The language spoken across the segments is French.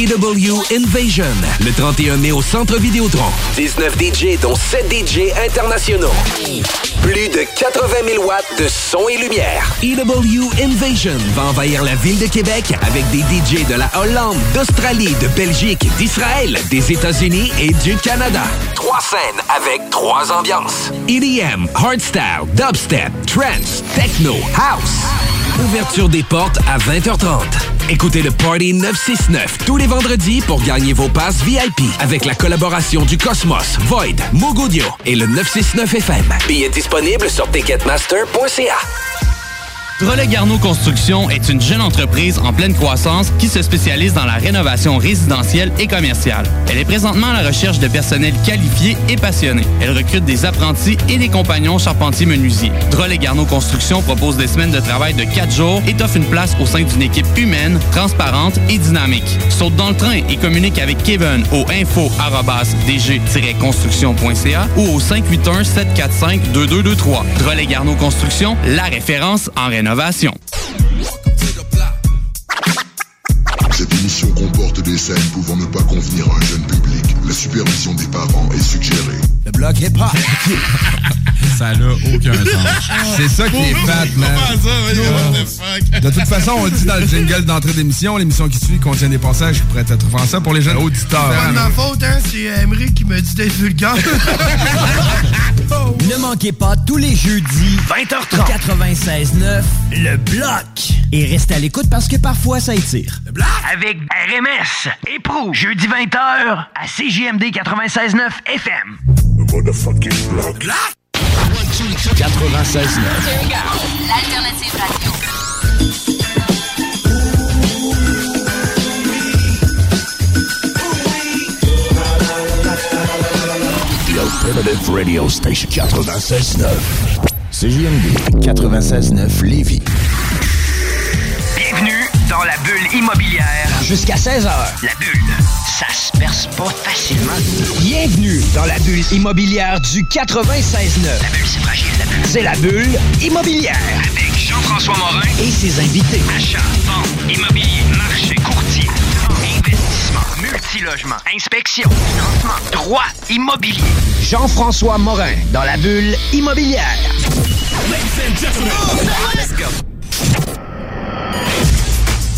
EW Invasion, le 31 mai au Centre Vidéotron. 19 DJ, dont 7 DJ internationaux. Plus de 80 000 watts de son et lumière. EW Invasion va envahir la ville de Québec avec des DJ de la Hollande, d'Australie, de Belgique, d'Israël, des États-Unis et du Canada. Trois scènes avec trois ambiances. EDM, hardstyle, dubstep, trance, techno, house. Ouverture des portes à 20h30. Écoutez le Party 969 tous les vendredis pour gagner vos passes VIP avec la collaboration du Cosmos, Void, Mogodio et le 969 FM. Billets disponibles sur ticketmaster.ca. Drolet Garneau Construction est une jeune entreprise en pleine croissance qui se spécialise dans la rénovation résidentielle et commerciale. Elle est présentement à la recherche de personnel qualifié et passionné. Elle recrute des apprentis et des compagnons charpentiers-menuisiers. Drolet Garneau Construction propose des semaines de travail de 4 jours et t'offre une place au sein d'une équipe humaine, transparente et dynamique. Saute dans le train et communique avec Kevin au info-dg-construction.ca ou au 581-745-2223. Drolet Garneau Construction, la référence en rénovation. Cette émission comporte des scènes pouvant ne pas convenir à un jeune public. La supervision des parents est suggérée. Le bloc hip-hop. Ça n'a aucun sens. C'est ça qui est fat, man. De toute façon, on le dit dans le jingle d'entrée d'émission, l'émission qui suit contient des passages qui pourraient être offensants pour les jeunes auditeurs. C'est pas de ma faute, hein, c'est Emery qui me dit d'être vulgaire. Ne manquez pas tous les jeudis 20h30 96.9 Le Bloc. Et restez à l'écoute parce que parfois ça étire. Le Bloc Avec RMS et Pro, jeudi 20h à CJMD 96.9 FM. Motherfucking block. 96.9 L'alternative radio. Alternative Radio Station 96.9 CJMD 96.9 Lévis. Bienvenue dans la bulle immobilière. Jusqu'à 16h. La bulle, ça se perce pas facilement. Bienvenue dans la bulle immobilière du 96.9 La bulle, c'est fragile, la bulle. C'est la bulle immobilière. Avec Jean-François Morin. Et ses invités. Achat, vente, immobilier, marché, courtier, multilogement, inspection, financement, droit, immobilier. Jean-François Morin dans la bulle immobilière. Let's go.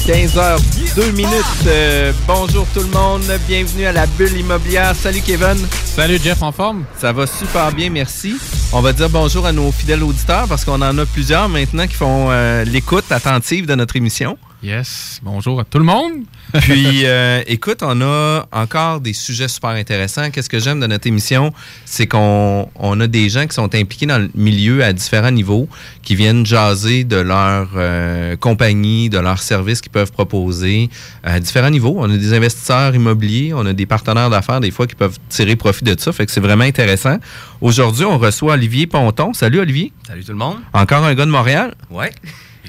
15h, 2 minutes. Euh, bonjour tout le monde. Bienvenue à la bulle immobilière. Salut Kevin. Salut Jeff, en forme? Ça va super bien, merci. On va dire bonjour à nos fidèles auditeurs parce qu'on en a plusieurs maintenant qui font euh, l'écoute attentive de notre émission. Yes. Bonjour à tout le monde. Puis, euh, écoute, on a encore des sujets super intéressants. Qu'est-ce que j'aime de notre émission? C'est qu'on on a des gens qui sont impliqués dans le milieu à différents niveaux, qui viennent jaser de leur euh, compagnie, de leurs services qu'ils peuvent proposer à différents niveaux. On a des investisseurs immobiliers, on a des partenaires d'affaires, des fois, qui peuvent tirer profit de ça. Fait que c'est vraiment intéressant. Aujourd'hui, on reçoit Olivier Ponton. Salut, Olivier. Salut tout le monde. Encore un gars de Montréal? Ouais.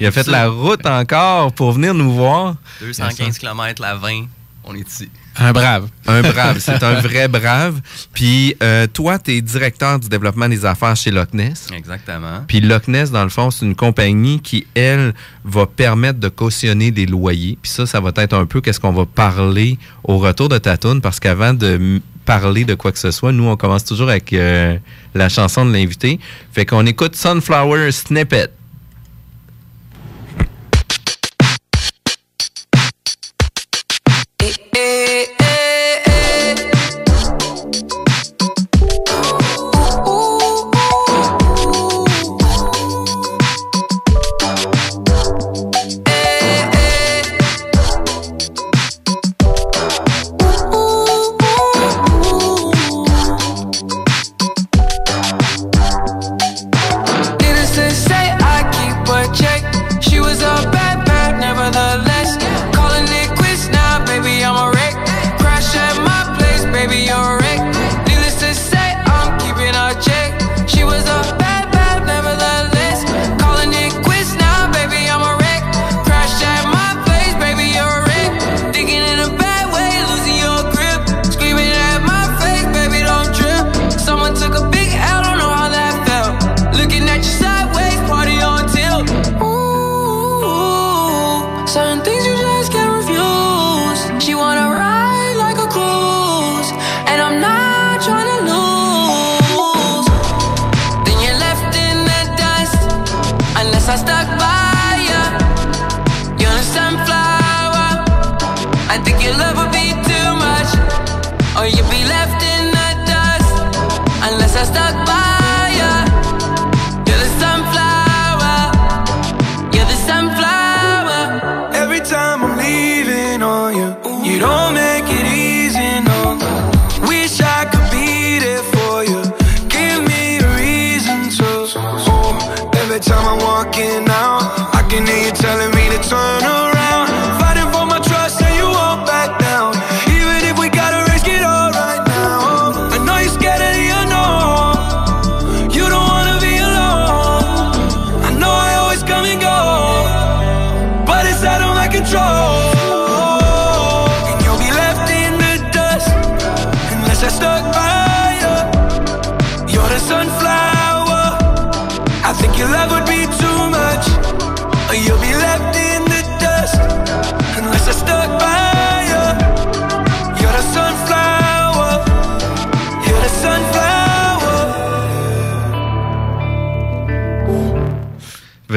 Il a fait la route encore pour venir nous voir. 215 km, la 20, on est ici. Un brave. Un brave, c'est un vrai brave. Puis euh, toi, tu es directeur du développement des affaires chez Loch Ness. Exactement. Puis Loch Ness, dans le fond, c'est une compagnie qui, elle, va permettre de cautionner des loyers. Puis ça, ça va être un peu qu'est-ce qu'on va parler au retour de ta toune, parce qu'avant de parler de quoi que ce soit, nous, on commence toujours avec euh, la chanson de l'invité. Fait qu'on écoute Sunflower Snippet.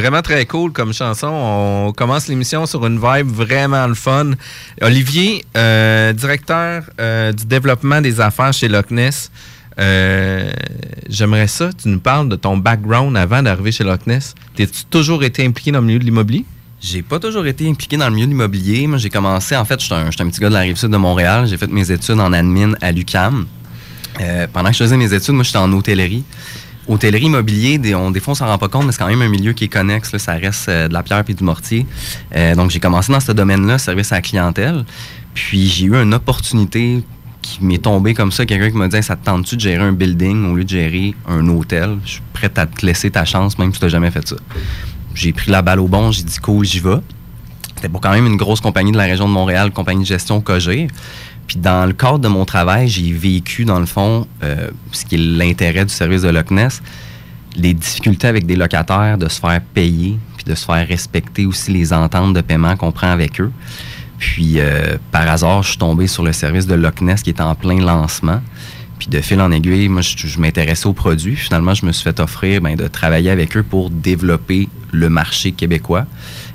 Vraiment très cool comme chanson. On commence l'émission sur une vibe vraiment le fun. Olivier, euh, directeur euh, du développement des affaires chez Loch Ness. euh, J'aimerais ça, tu nous parles de ton background avant d'arriver chez Loch Ness. T'es-tu toujours été impliqué dans le milieu de l'immobilier? J'ai pas toujours été impliqué dans le milieu de l'immobilier. Moi, j'ai commencé, en fait, je suis un, petit gars de la rive sud de Montréal. J'ai fait mes études en admin à l'UCAM. Pendant que je faisais mes études, moi, j'étais en hôtellerie. Hôtellerie immobilier, des, on, des fois, on s'en rend pas compte, mais c'est quand même un milieu qui est connexe. ça reste euh, de la pierre puis du mortier. Euh, donc, j'ai commencé dans ce domaine-là, service à la clientèle. Puis, j'ai eu une opportunité qui m'est tombée comme ça. Quelqu'un qui m'a dit Ça te tente-tu de gérer un building au lieu de gérer un hôtel? Je suis prêt à te laisser ta chance, même si tu n'as jamais fait ça. J'ai pris la balle au bon, j'ai dit Cool, j'y vais. C'était pour quand même une grosse compagnie de la région de Montréal, compagnie de gestion Cogir. Puis dans le cadre de mon travail, j'ai vécu, dans le fond, euh, ce qui est l'intérêt du service de Loch Ness, les difficultés avec des locataires de se faire payer, puis de se faire respecter aussi les ententes de paiement qu'on prend avec eux. Puis euh, par hasard, je suis tombé sur le service de Loch Ness qui est en plein lancement. Puis de fil en aiguille, moi, je, m'intéressais aux produits. Finalement, je me suis fait offrir ben, de travailler avec eux pour développer le marché québécois.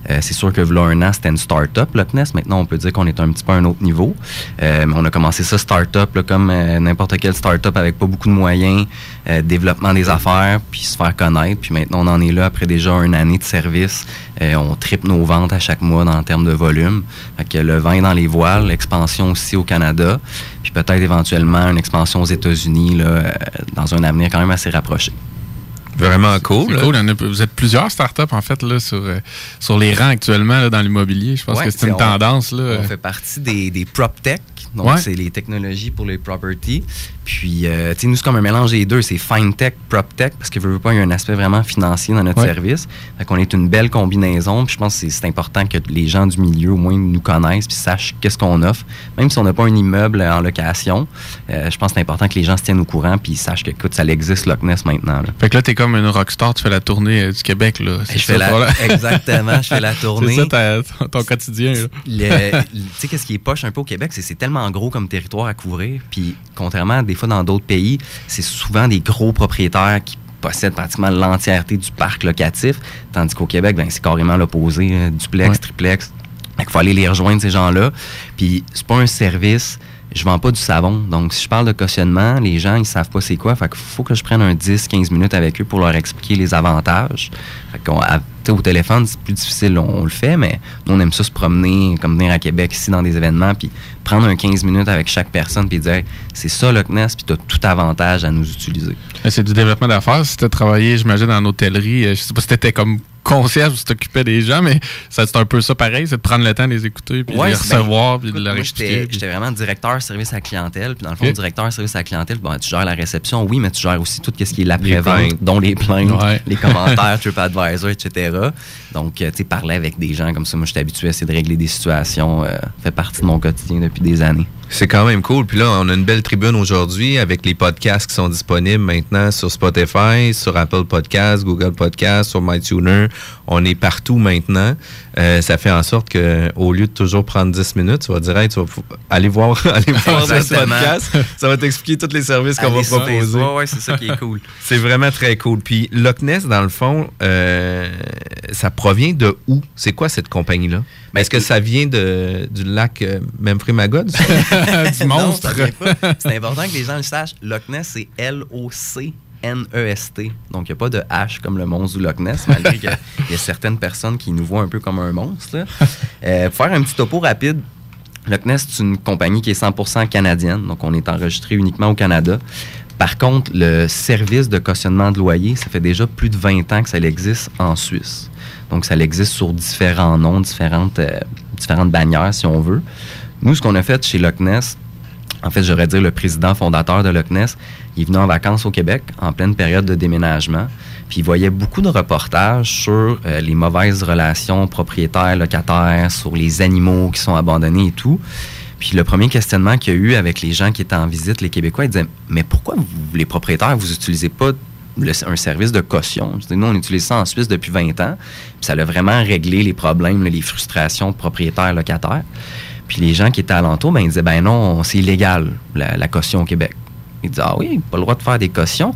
Euh, c'est sûr que là un an, c'était une start-up, Loch Ness. Maintenant, on peut dire qu'on est un petit peu à un autre niveau. Euh, on a commencé ça start-up, comme euh, n'importe quelle start-up avec pas beaucoup de moyens, euh, développement des affaires, puis se faire connaître. Puis maintenant, on en est là après déjà une année de service. On triple nos ventes à chaque mois en termes de volume. Fait que le vin dans les voiles, l'expansion aussi au Canada, puis peut-être éventuellement une expansion aux États-Unis là, dans un avenir quand même assez rapproché. Vraiment cool. En a- vous êtes plusieurs startups, en fait, là, sur, euh, sur les rangs actuellement là, dans l'immobilier. Je pense Ouais, que c'est une on- tendance. Là. On fait partie des, des prop tech, donc Ouais. c'est les technologies pour les property. Puis, euh, tu sais, nous, c'est comme un mélange des deux. C'est fine tech, prop tech, parce que veut, veut pas, il y a un aspect vraiment financier dans notre Ouais. service. Fait qu'on est une belle combinaison. Puis, je pense que c'est- c'est important que les gens du milieu, au moins, nous connaissent puis sachent qu'est-ce qu'on offre. Même si on n'a pas un immeuble en location, euh, je pense que c'est important que les gens se tiennent au courant puis ils sachent que, écoute, ça existe, Loch Ness, maintenant. là. Fait que là, t'es comme une rockstar, tu fais la tournée euh, du Québec. Là. Je fais la- exactement, je fais la tournée. C'est ça ta- ton, quotidien. tu sais, qu'est-ce qui est poche un peu au Québec, c'est que c'est tellement gros comme territoire à couvrir. Puis, contrairement à des fois dans d'autres pays, c'est souvent des gros propriétaires qui possèdent pratiquement l'entièreté du parc locatif. Tandis qu'au Québec, ben, c'est carrément l'opposé. hein, duplex, Ouais. triplex. Qu'il faut aller les rejoindre, ces gens-là. Puis, c'est pas un service. Je vends pas du savon. Donc, si je parle de cautionnement, les gens, ils savent pas c'est quoi. Fait qu'il faut que je prenne un 10-15 minutes avec eux pour leur expliquer les avantages. Fait qu'on, à- au téléphone, c'est plus difficile. On, le fait, mais nous, on aime ça se promener, comme venir à Québec, ici, dans des événements, puis prendre un 15 minutes avec chaque personne, puis dire, c'est ça, Loch Ness, puis tu as tout avantage à nous utiliser. C'est du développement d'affaires. Si tu as travaillé, j'imagine, en hôtellerie, euh, je sais pas si tu étais comme concierge t'occupais des gens, mais c'est un peu ça pareil, c'est de prendre le temps de les écouter, puis de les recevoir, ben, puis de leur expliquer. J'étais j'étais vraiment directeur service à la clientèle. Puis dans le fond, directeur service à la clientèle, bon, tu gères la réception, oui, mais tu gères aussi tout ce qui est l'après-vente, dont les plaintes, Ouais. les commentaires, TripAdvisor, etc. Donc, euh, tu sais, parler avec des gens comme ça, moi, je suis habitué à essayer de régler des situations, euh, fait partie de mon quotidien depuis des années. C'est quand même cool. Puis là, on a une belle tribune aujourd'hui avec les podcasts qui sont disponibles maintenant sur Spotify, sur Apple Podcasts, Google Podcasts, sur MyTuner. On est partout maintenant. Euh, ça fait en sorte que au lieu de toujours prendre 10 minutes, tu vas dire, hey, tu vas aller voir, aller voir notre podcast. Ça va t'expliquer tous les services qu'on va proposer. Facebook, ouais, c'est ça qui est cool. C'est vraiment très cool. Puis Loch Ness, dans le fond, euh, ça provient de où? C'est quoi cette compagnie-là? Ben, Est-ce que ça vient de, du lac euh? Non, ça vient pas. C'est important que les gens le sachent. Loch Ness, c'est L-O-C-N-E-S-T. Donc, il n'y a pas de H comme le monstre du Loch Ness, malgré qu'il y a certaines personnes qui nous voient un peu comme un monstre. là. Euh, pour faire un petit topo rapide, Loch Ness, c'est une compagnie qui est 100% canadienne. Donc, on est enregistré uniquement au Canada. Par contre, le service de cautionnement de loyer, ça fait déjà plus de 20 ans que ça existe en Suisse. Donc, ça existe sur différents noms, différentes, euh, différentes bannières, si on veut. Nous, ce qu'on a fait chez Loch Ness, en fait, j'aurais dire le président fondateur de Loch Ness, il venu en vacances au Québec en pleine période de déménagement. Puis il voyait beaucoup de reportages sur euh, les mauvaises relations propriétaires-locataires, sur les animaux qui sont abandonnés et tout. Puis le premier questionnement qu'il y a eu avec les gens qui étaient en visite, les Québécois, ils disaient Mais pourquoi vous, les propriétaires, vous n'utilisez pas un service de caution Nous, on utilise ça en Suisse depuis 20 ans. Puis ça a vraiment réglé les problèmes, les frustrations propriétaires-locataires. Puis les gens qui étaient alentour, ben, ils disaient Ben non, c'est illégal, la caution au Québec. Ils disaient Ah oui, pas le droit de faire des cautions.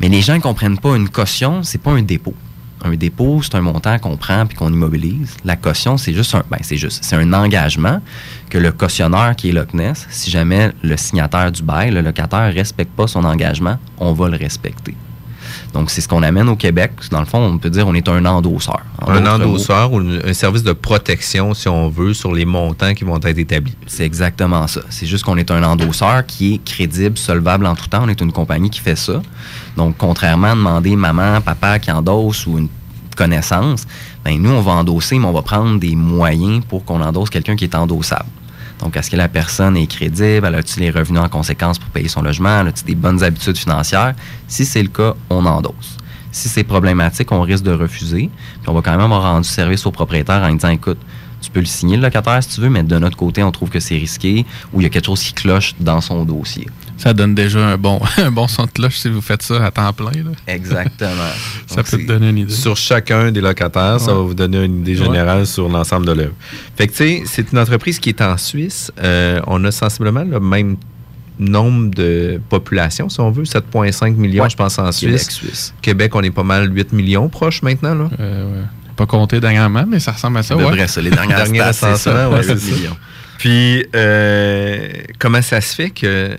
Mais les gens ne comprennent pas une caution, c'est pas un dépôt. Un dépôt, c'est un montant qu'on prend puis qu'on immobilise. La caution, c'est juste un, ben, c'est juste, c'est un engagement que le cautionneur qui est Loch Ness, si jamais le signataire du bail, le locataire, respecte pas son engagement, on va le respecter. Donc, c'est ce qu'on amène au Québec. Dans le fond, on peut dire on est un endosseur. En un endosseur ou un service de protection, si on veut, sur les montants qui vont être établis. C'est exactement ça. C'est juste qu'on est un endosseur qui est crédible, solvable en tout temps. On est une compagnie qui fait ça. Donc, contrairement à demander maman, papa qui endosse ou une connaissance, ben nous, on va endosser, mais on va prendre des moyens pour qu'on endosse quelqu'un qui est endossable. Donc, est-ce que la personne est crédible? Elle a-t-il les revenus en conséquence pour payer son logement? Elle a-t-il des bonnes habitudes financières? Si c'est le cas, on endosse. Si c'est problématique, on risque de refuser. Puis on va quand même avoir rendu service au propriétaire en disant, écoute, tu peux le signer le locataire si tu veux, mais de notre côté, on trouve que c'est risqué ou il y a quelque chose qui cloche dans son dossier. Ça donne déjà un bon, un bon son de cloche si vous faites ça à temps plein. là. Exactement. Ça Donc, peut te donner une idée. Sur chacun des locataires, ça va vous donner une idée Ouais. générale sur l'ensemble de l'œuvre. Fait que, tu sais, c'est une entreprise qui est en Suisse. Euh, on a sensiblement le même nombre de population, si on veut, 7,5 millions, Ouais. je pense, en Québec, Suisse. Suisse. Québec, on est pas mal 8 millions proches maintenant, là. Euh. Pas compté dernièrement, mais ça ressemble à ça. Ouais. ça. Les dernières Dernier stats, c'est ça. millions. Puis, euh, comment ça se fait que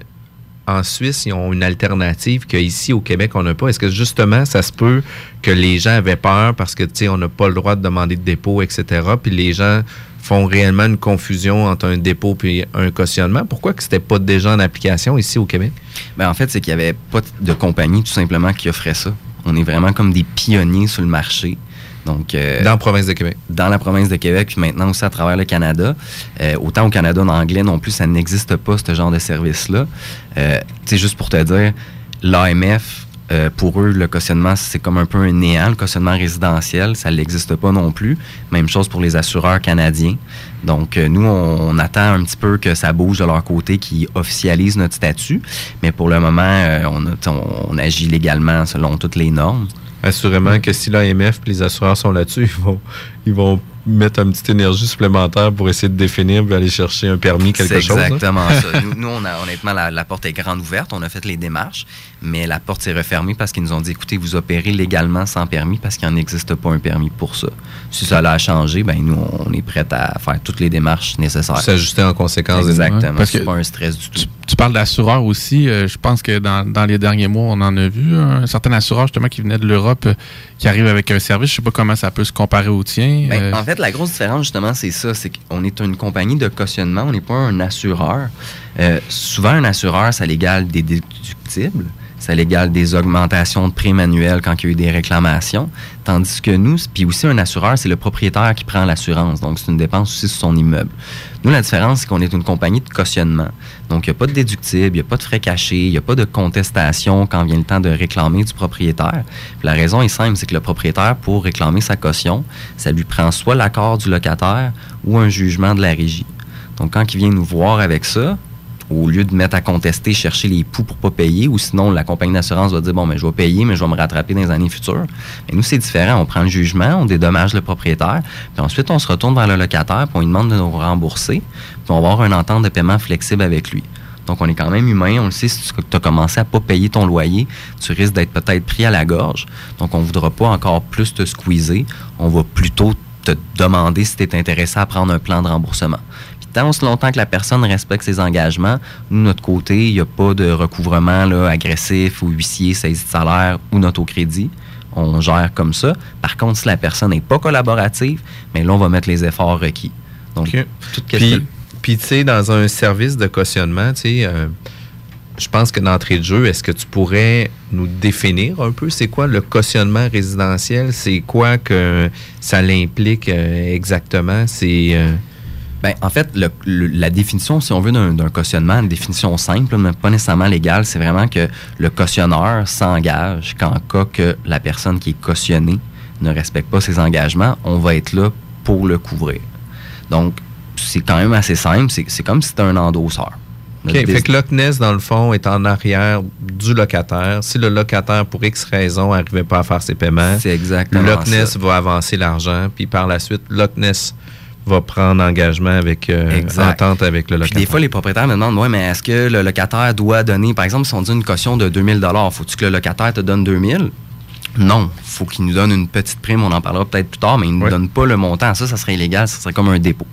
en Suisse, ils ont une alternative qu'ici, au Québec, on n'a pas? Est-ce que justement, ça se peut que les gens avaient peur parce que, tu on n'a pas le droit de demander de dépôt, etc., puis les gens font réellement une confusion entre un dépôt puis un cautionnement? Pourquoi que c'était pas déjà en application ici au Québec? Ben, en fait, c'est qu'il n'y avait pas de compagnie tout simplement qui offrait ça. On est vraiment comme des pionniers sur le marché. Donc, euh, Dans la province de Québec. dans la province de Québec, puis maintenant aussi à travers le Canada. Euh, autant au Canada en anglais non plus, ça n'existe pas, ce genre de service-là. Euh, tu juste pour te dire, l'AMF, euh, pour eux, le cautionnement, c'est comme un peu un néant, le cautionnement résidentiel, ça n'existe pas non plus. Même chose pour les assureurs canadiens. Donc, euh, nous, on, on attend un petit peu que ça bouge de leur côté, qu'ils officialisent notre statut. Mais pour le moment, euh, on, a- tu sais, on, on agit légalement selon toutes les normes. Assurément que si l'AMF et les assureurs sont là-dessus, ils vont, ils vont mettre une petite énergie supplémentaire pour essayer de définir et aller chercher un permis, quelque C'est chose. hein? exactement ça. Nous, nous, on a, honnêtement, la, la porte est grande ouverte. On a fait les démarches, mais la porte s'est refermée parce qu'ils nous ont dit écoutez, vous opérez légalement sans permis parce qu'il n'existe pas un permis pour ça. Si ça a changé, ben nous, on est prêts à faire toutes les démarches nécessaires. S'ajuster en conséquence. Exactement. Parce c'est que pas un stress du tout. Tu parles d'assureurs aussi. euh, je pense que dans, dans les derniers mois, on en a vu un certain assureur justement qui venait de l'Europe euh, qui arrive avec un service. Je sais pas comment ça peut se comparer au tien. Ben, Euh, En fait, la grosse différence, justement, c'est ça. C'est qu'on est une compagnie de cautionnement, on n'est pas un assureur. Euh, souvent, un assureur, ça l'égale des déductibles, ça l'égale des augmentations de prix manuels quand il y a eu des réclamations. Tandis que nous, puis aussi un assureur, c'est le propriétaire qui prend l'assurance. Donc, c'est une dépense aussi sur son immeuble. Nous, la différence, c'est qu'on est une compagnie de cautionnement. Donc, il n'y a pas de déductible, il n'y a pas de frais cachés, il n'y a pas de contestation quand vient le temps de réclamer du propriétaire. La raison est simple, c'est que le propriétaire, pour réclamer sa caution, ça lui prend soit l'accord du locataire ou un jugement de la régie. Donc, quand il vient nous voir avec ça, au lieu de mettre à contester, chercher les poux pour pas payer, ou sinon la compagnie d'assurance va dire bon, mais je vais payer, mais je vais me rattraper dans les années futures. Mais nous, c'est différent. On prend le jugement, on dédommage le propriétaire, puis ensuite on se retourne vers le locataire, puis on lui demande de nous rembourser, puis on va avoir une entente de paiement flexible avec lui. Donc, on est quand même humain. On le sait, si tu as commencé à pas payer ton loyer, tu risques d'être peut-être pris à la gorge. Donc, on ne voudra pas encore plus te squeezer. On va plutôt te demander si tu es intéressé à prendre un plan de remboursement. Longtemps que la personne respecte ses engagements, nous, de notre côté, il n'y a pas de recouvrement là, agressif ou huissier, saisie de salaire ou notre au crédit. On gère comme ça. Par contre, si la personne n'est pas collaborative, mais là, on va mettre les efforts requis. Donc, tout ce Puis, puis, tu sais, dans un service de cautionnement, tu sais, euh, je pense que d'entrée de jeu, est-ce que tu pourrais nous définir un peu c'est quoi le cautionnement résidentiel? C'est quoi que ça l'implique euh, exactement? C'est. euh, Ben, en fait, le- le- la définition, si on veut, d'un cautionnement, une définition simple, mais pas nécessairement légale, c'est vraiment que le cautionneur s'engage qu'en cas que la personne qui est cautionnée ne respecte pas ses engagements, on va être là pour le couvrir. Donc, c'est quand même assez simple. C'est comme si c'était un endosseur. OK. Fait que Loch Ness, dans le fond, est en arrière du locataire. Si le locataire, pour X raison, n'arrivait pas à faire ses paiements, ça. va avancer l'argent, puis par la suite, Loch Ness va prendre engagement avec euh, entente avec le Puis locataire. des fois, les propriétaires me demandent, ouais, mais est-ce que le locataire doit donner, par exemple, si on dit une caution de 2000 faut-tu que le locataire te donne 2000 Non, faut qu'il nous donne une petite prime, on en parlera peut-être plus tard, mais il ne nous donne pas le montant. Ça, ça serait illégal, ça serait comme un dépôt.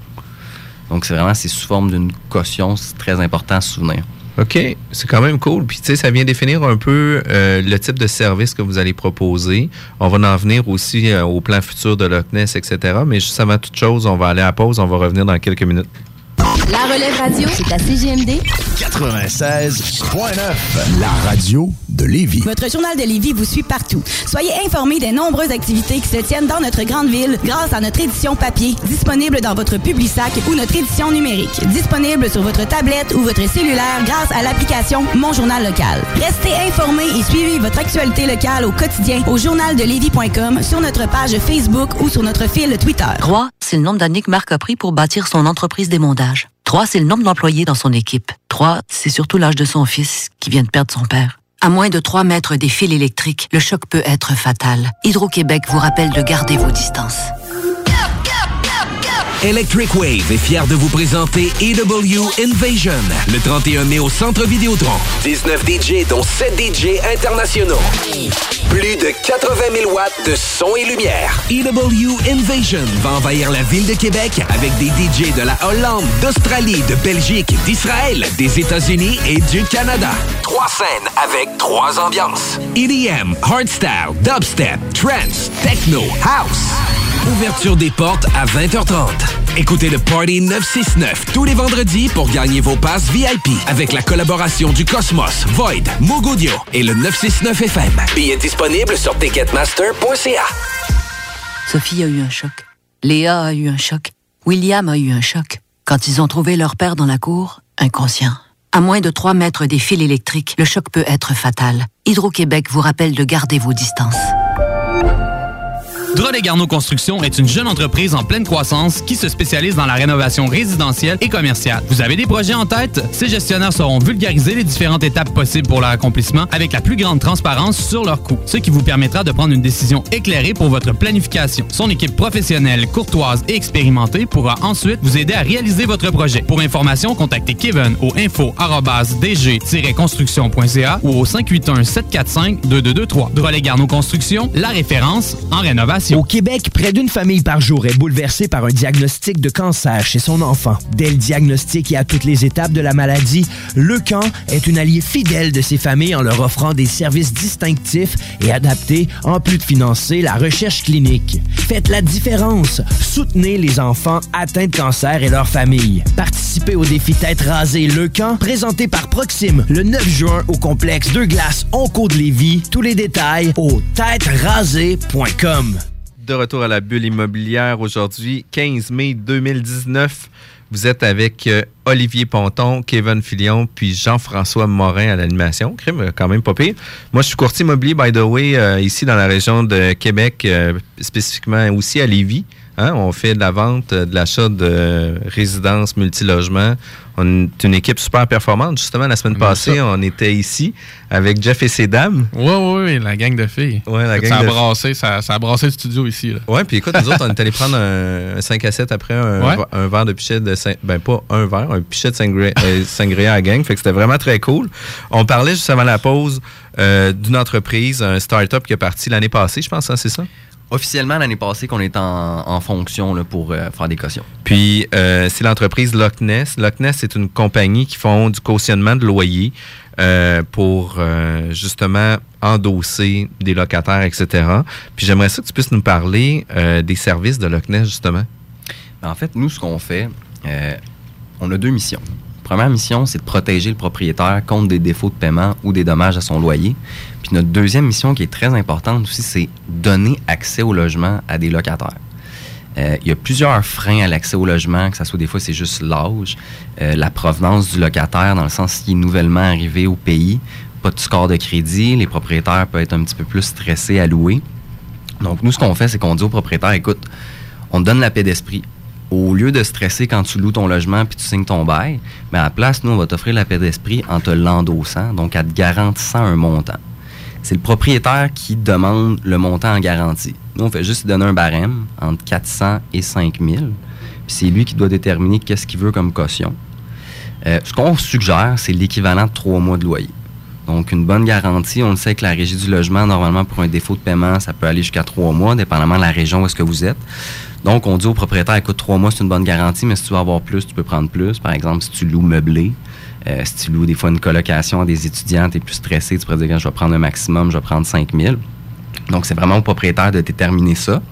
Donc, c'est vraiment, c'est sous forme d'une caution, c'est très important à se souvenir. OK, c'est quand même cool. Puis, tu sais, ça vient définir un peu euh, le type de service que vous allez proposer. On va en venir aussi euh, au plan futur de Loch Ness, etc. Mais juste avant toute chose, on va aller à pause. On va revenir dans quelques minutes. La relève radio, c'est à CGMD 96.9, la radio de Lévis. Votre journal de Lévis vous suit partout. Soyez informés des nombreuses activités qui se tiennent dans notre grande ville grâce à notre édition papier, disponible dans votre Publisac ou notre édition numérique, disponible sur votre tablette ou votre cellulaire grâce à l'application Mon Journal Local. Restez informés et suivez votre actualité locale au quotidien au journaldelévis.com, sur notre page Facebook ou sur notre fil Twitter. 3, c'est le nombre d'années que Marc a pris pour bâtir son entreprise d'émondage. 3, c'est le nombre d'employés dans son équipe. 3, c'est surtout l'âge de son fils qui vient de perdre son père. À moins de 3 mètres des fils électriques, le choc peut être fatal. Hydro-Québec vous rappelle de garder vos distances. Electric Wave est fier de vous présenter EW Invasion le 31 mai au Centre Vidéotron. 19 DJ, dont 7 DJ internationaux. Plus de 80 000 watts de son et lumière. EW Invasion va envahir la ville de Québec avec des DJ de la Hollande, d'Australie, de Belgique, d'Israël, des États-Unis et du Canada. Trois scènes avec trois ambiances. EDM, hardstyle, dubstep, trance, techno, house. Ouverture des portes à 20h30. Écoutez le Party 969 tous les vendredis pour gagner vos passes VIP avec la collaboration du Cosmos, Void, Mogodio et le 969 FM. Billets disponibles sur ticketmaster.ca. Sophie a eu un choc. Léa a eu un choc. William a eu un choc. Quand ils ont trouvé leur père dans la cour, inconscient. À moins de 3 mètres des fils électriques, le choc peut être fatal. Hydro-Québec vous rappelle de garder vos distances. Drolet Garneau Construction est une jeune entreprise en pleine croissance qui se spécialise dans la rénovation résidentielle et commerciale. Vous avez des projets en tête? Ces gestionnaires sauront vulgariser les différentes étapes possibles pour leur accomplissement avec la plus grande transparence sur leurs coûts, ce qui vous permettra de prendre une décision éclairée pour votre planification. Son équipe professionnelle, courtoise et expérimentée pourra ensuite vous aider à réaliser votre projet. Pour information, contactez Kevin au info-dg-construction.ca ou au 581-745-2223. Drolet Garneau Construction, la référence en rénovation. Au Québec, près d'une famille par jour est bouleversée par un diagnostic de cancer chez son enfant. Dès le diagnostic et à toutes les étapes de la maladie, le camp est une allié fidèle de ces familles en leur offrant des services distinctifs et adaptés, en plus de financer la recherche clinique. Faites la différence. Soutenez les enfants atteints de cancer et leurs familles. Participez au défi Tête rasée Le Camp, présenté par Proxime le 9 juin au complexe Deux Glaces Onco de Lévis. Tous les détails au têterasée.com. De retour à la bulle immobilière aujourd'hui, 15 mai 2019. Vous êtes avec euh, Olivier Ponton, Kevin Filion, puis Jean-François Morin à l'animation. Crime, euh, quand même pas pire. Moi, je suis courtier immobilier, by the way, euh, ici dans la région de Québec, spécifiquement aussi à Lévis. Hein? On fait de la vente, euh, de l'achat de résidences, multilogements. On est une équipe super performante. Justement, la semaine passée, ça. on était ici avec Jeff et ses dames. Oui, oui, oui, la gang de filles. Ouais, la gang ça, a de- brassé, ça, ça a brassé le studio ici. Ouais, puis écoute, nous autres, on est allé prendre un, un 5 à 7 après un, Ouais. un verre de pichet de Saint- ben pas un verre, un pichet de sangria, euh, sangria à la gang. Fait que c'était vraiment très cool. On parlait juste avant la pause euh, d'une entreprise, un start-up qui est parti l'année passée, je pense, hein, c'est ça? Officiellement, l'année passée, qu'on est en, en fonction là, pour euh, faire des cautions. Puis, euh, c'est l'entreprise Loch Ness. Loch Ness, c'est une compagnie qui font du cautionnement de loyer euh, pour justement endosser des locataires, etc. Puis, j'aimerais ça que tu puisses nous parler des services de Loch Ness, justement. En fait, nous, ce qu'on fait, on a deux missions. Première mission, c'est de protéger le propriétaire contre des défauts de paiement ou des dommages à son loyer. Puis notre deuxième mission, qui est très importante aussi, c'est donner accès au logement à des locataires. Euh, il y a plusieurs freins à l'accès au logement, que ce soit des fois c'est juste l'âge, euh, la provenance du locataire, dans le sens qu'il est nouvellement arrivé au pays, pas de score de crédit, les propriétaires peuvent être un petit peu plus stressés à louer. Donc nous, ce qu'on fait, c'est qu'on dit au propriétaire, écoute, on te donne la paix d'esprit. Au lieu de stresser quand tu loues ton logement puis tu signes ton bail, mais à la place, nous, on va t'offrir la paix d'esprit en te l'endossant, donc en te garantissant un montant. C'est le propriétaire qui demande le montant en garantie. Nous, on fait juste donner un barème entre 400 et 5000. Puis c'est lui qui doit déterminer qu'est-ce qu'il veut comme caution. Euh, ce qu'on suggère, c'est l'équivalent de trois mois de loyer. Donc, une bonne garantie, on le sait que la régie du logement, normalement, pour un défaut de paiement, ça peut aller jusqu'à trois mois, dépendamment de la région où est-ce que vous êtes. Donc, on dit au propriétaire, écoute, trois mois, c'est une bonne garantie, mais si tu veux avoir plus, tu peux prendre plus. Par exemple, si tu loues meublé, euh, si tu loues des fois une colocation à des étudiants, tu es plus stressé, tu pourrais dire, je vais prendre un maximum, je vais prendre 5 000. Donc, c'est vraiment au propriétaire de déterminer ça.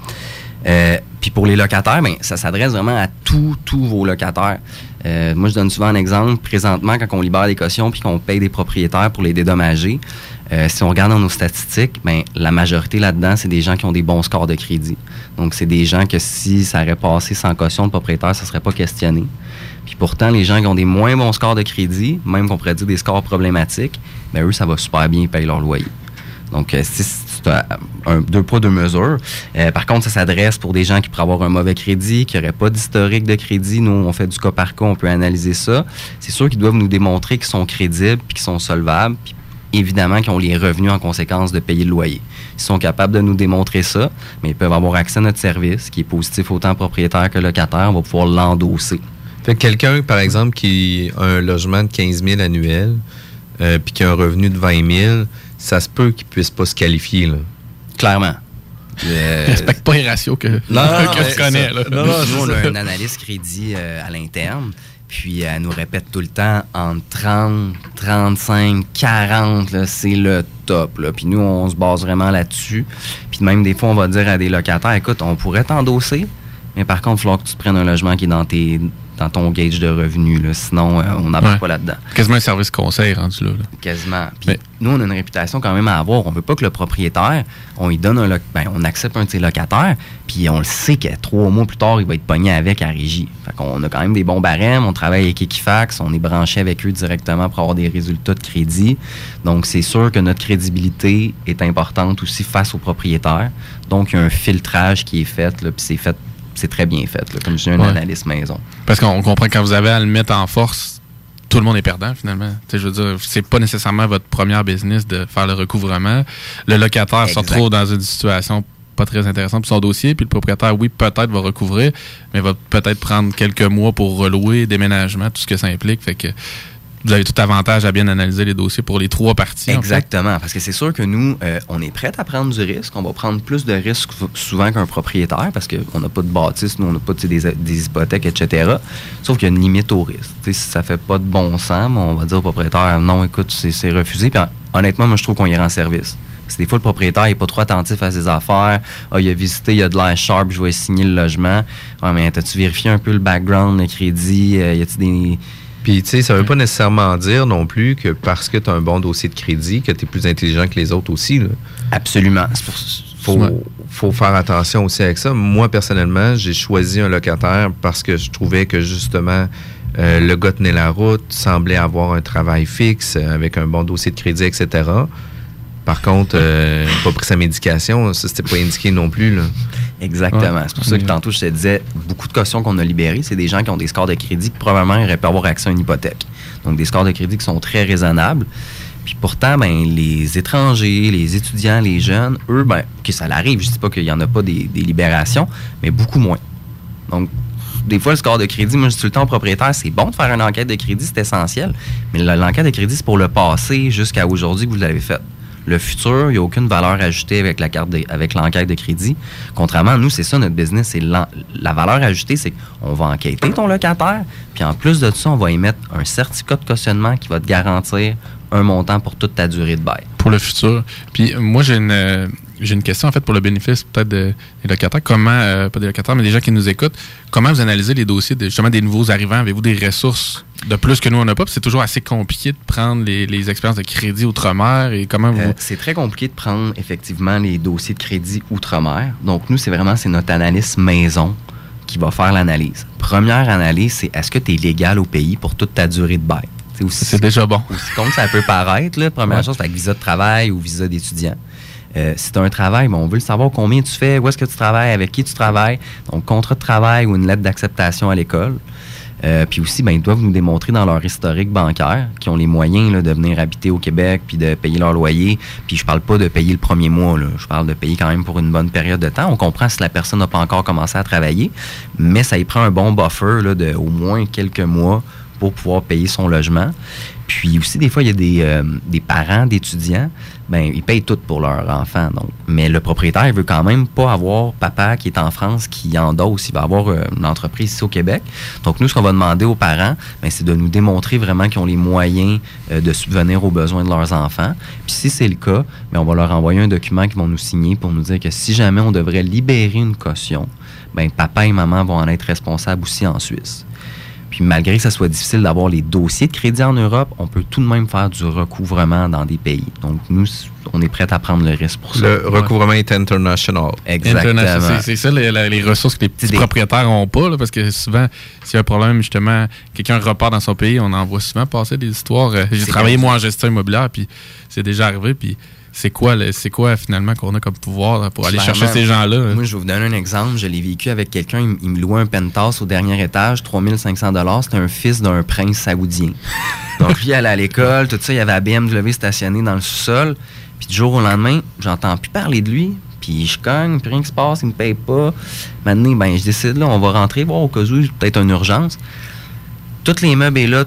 Euh, Puis pour les locataires, ben, ça s'adresse vraiment à tous, tous vos locataires. Euh, moi, je donne souvent un exemple. Présentement, quand on libère des cautions puis qu'on paye des propriétaires pour les dédommager, euh, si on regarde dans nos statistiques, ben, la majorité là-dedans, c'est des gens qui ont des bons scores de crédit. Donc, c'est des gens que si ça aurait passé sans caution de propriétaire, ça ne serait pas questionné. Puis pourtant, les gens qui ont des moins bons scores de crédit, même qu'on pourrait dire des scores problématiques, ben, eux, ça va super bien, ils payent leur loyer. Donc, euh, c'est un, un- deux poids, deux mesures. Euh, par contre, ça s'adresse pour des gens qui pourraient avoir un mauvais crédit, qui n'auraient pas d'historique de crédit. Nous, on fait du cas par cas, on peut analyser ça. C'est sûr qu'ils doivent nous démontrer qu'ils sont crédibles puis qu'ils sont solvables. Puis évidemment qu'ils ont les revenus en conséquence de payer le loyer. Ils sont capables de nous démontrer ça, mais ils peuvent avoir accès à notre service, qui est positif autant propriétaire que locataire. On va pouvoir l'endosser. Fait que quelqu'un, par exemple, qui a un logement de 15 000 annuel, euh, puis qui a un revenu de 20 000, ça se peut qu'il puisse pas se qualifier, là. Clairement. Euh, Respecte pas les ratios que, Non, non, que je connais. ça. là. Non, non, nous, on a un analyste crédit euh, à l'interne. Puis elle nous répète tout le temps entre 30, 35, 40, là, c'est le top. Puis nous, on se base vraiment là-dessus. Puis même des fois, on va dire à des locataires, écoute, on pourrait t'endosser, mais par contre, il falloir que tu prennes un logement qui est dans, tes, dans ton gauge de revenus. là. Sinon, euh, on n'embarque Ouais. pas là-dedans. Quasiment un service conseil rendu là. là. Quasiment. Puis nous, on a une réputation quand même à avoir. On veut pas que le propriétaire, on lui donne un loc- ben, on accepte un de ses locataires, puis on le sait que trois mois plus tard, il va être pogné avec à régie. Fait qu'on a quand même des bons barèmes, on travaille avec Equifax, on est branché avec eux directement pour avoir des résultats de crédit. Donc, c'est sûr que notre crédibilité est importante aussi face aux propriétaires. Donc, il y a un filtrage qui est fait, puis c'est fait, c'est très bien fait, là, comme je dis, un Ouais. analyste maison. Parce qu'on comprend que quand vous avez à le mettre en force, tout le monde est perdant finalement. Je veux dire, c'est pas nécessairement votre première business de faire le recouvrement. Le locataire se retrouve dans une situation pas très intéressante pour son dossier, puis le propriétaire, oui, peut-être va recouvrir, mais va peut-être prendre quelques mois pour relouer, déménagement, tout ce que ça implique. Fait que vous avez tout avantage à bien analyser les dossiers pour les trois parties. Exactement, parce que c'est sûr que nous, euh, on est prêt à prendre du risque. On va prendre plus de risques sou- souvent qu'un propriétaire parce qu'on n'a pas de bâtisse, nous, on n'a pas des, hypothèques, etc. Sauf qu'il y a une limite au risque. Si ça fait pas de bon sens, on va dire au propriétaire non, écoute, c'est refusé. Puis hon- honnêtement, moi, je trouve qu'on y rend service. Parce que des fois, le propriétaire n'est pas trop attentif à ses affaires. Ah, il a visité, il a de l'air sharp, je vais signer le logement. Ah, mais as-tu vérifié un peu le background, le crédit? Euh, y a-tu des. Puis, tu sais, ça veut pas nécessairement dire non plus que parce que tu as un bon dossier de crédit, que tu es plus intelligent que les autres aussi. Là. Absolument. Faut, faut faire attention aussi avec ça. Moi, personnellement, j'ai choisi un locataire parce que je trouvais que justement, euh, le gars tenait la route, semblait avoir un travail fixe, euh, avec un bon dossier de crédit, etc. Par contre, euh, pas pris sa médication, ça, c'était pas indiqué non plus. Là. Exactement. Ouais. C'est pour ça que tantôt, je te disais, beaucoup de cautions qu'on a libérées, c'est des gens qui ont des scores de crédit qui probablement auraient pu avoir accès à une hypothèque. Donc, des scores de crédit qui sont très raisonnables. Puis pourtant, ben, les étrangers, les étudiants, les jeunes, eux, ben, que ça l'arrive, je ne dis pas qu'il n'y en a pas des, des libérations, mais beaucoup moins. Donc, des fois, le score de crédit, moi, je dis tout le temps au propriétaire, c'est bon de faire une enquête de crédit, c'est essentiel. Mais l'enquête de crédit, c'est pour le passé jusqu'à aujourd'hui que vous l'avez faite. Le futur, il n'y a aucune valeur ajoutée avec l'enquête de crédit. Contrairement à nous, c'est ça notre business. C'est la valeur ajoutée, c'est qu'on va enquêter ton locataire, puis en plus de ça, on va émettre un certificat de cautionnement qui va te garantir un montant pour toute ta durée de bail. pour le futur. Puis moi, j'ai une, j'ai une question en fait pour le bénéfice peut-être de- des locataires. Comment, euh, pas des locataires, mais des gens qui nous écoutent, comment vous analysez les dossiers de, justement des nouveaux arrivants? Avez-vous des ressources de plus que nous, on n'a pas? C'est toujours assez compliqué de prendre les, les expériences de crédit outre-mer et comment vous... Euh, c'est très compliqué de prendre effectivement les dossiers de crédit outre-mer. Donc, nous, c'est vraiment c'est notre analyste maison qui va faire l'analyse. Première analyse, c'est est-ce que tu es légal au pays pour toute ta durée de bail? C'est déjà bon. Aussi con ça peut paraître, là, première Ouais. chose, c'est avec visa de travail ou visa d'étudiant. Euh, si tu as un travail, ben, on veut le savoir combien tu fais, où est-ce que tu travailles, avec qui tu travailles. Donc, contrat de travail ou une lettre d'acceptation à l'école. Euh, puis aussi, ben, ils doivent nous démontrer dans leur historique bancaire qu'ils ont les moyens de venir habiter au Québec puis de payer leur loyer. Puis je parle pas de payer le premier mois, je parle de payer quand même pour une bonne période de temps. On comprend si la personne n'a pas encore commencé à travailler, mais ça y prend un bon buffer là, de au moins quelques mois pour pouvoir payer son logement. Puis aussi, des fois, il y a des, euh, des parents d'étudiants, ben, ils payent tout pour leur enfant. Mais le propriétaire, veut quand même pas avoir papa qui est en France qui endosse. Il va avoir euh, une entreprise ici au Québec. Donc, nous, ce qu'on va demander aux parents, ben, c'est de nous démontrer vraiment qu'ils ont les moyens euh, de subvenir aux besoins de leurs enfants. Puis si c'est le cas, ben, on va leur envoyer un document qu'ils vont nous signer pour nous dire que si jamais on devrait libérer une caution, ben, papa et maman vont en être responsables aussi en Suisse. Puis malgré que ça soit difficile d'avoir les dossiers de crédit en Europe, on peut tout de même faire du recouvrement dans des pays. Donc nous, on est prêts à prendre le risque pour ça. Le recouvrement est international. Exactement. C'est- ça les, les ressources que les petits propriétaires n'ont pas, là, parce que souvent, s'il y a un problème, justement, quelqu'un repart dans son pays, on en voit souvent passer des histoires. Euh, J'ai travaillé, moi, en gestion immobilière, puis c'est déjà arrivé, puis c'est quoi, c'est quoi finalement qu'on a comme pouvoir pour aller Clairement. chercher ces gens-là? Moi, je vais vous donner un exemple. Je l'ai vécu avec quelqu'un. Il, il me louait un penthouse au dernier étage, 3500 C'était un fils d'un prince saoudien. Donc, lui, il allait à l'école, tout ça. Il y avait la BMW stationnée dans le sous-sol. Puis, du jour au lendemain, j'entends plus parler de lui. Puis, je cogne, puis rien qui se passe, il me paye pas. Maintenant, ben, je décide, là, on va rentrer, voir au cas où, peut-être une urgence. Tous les meubles est là,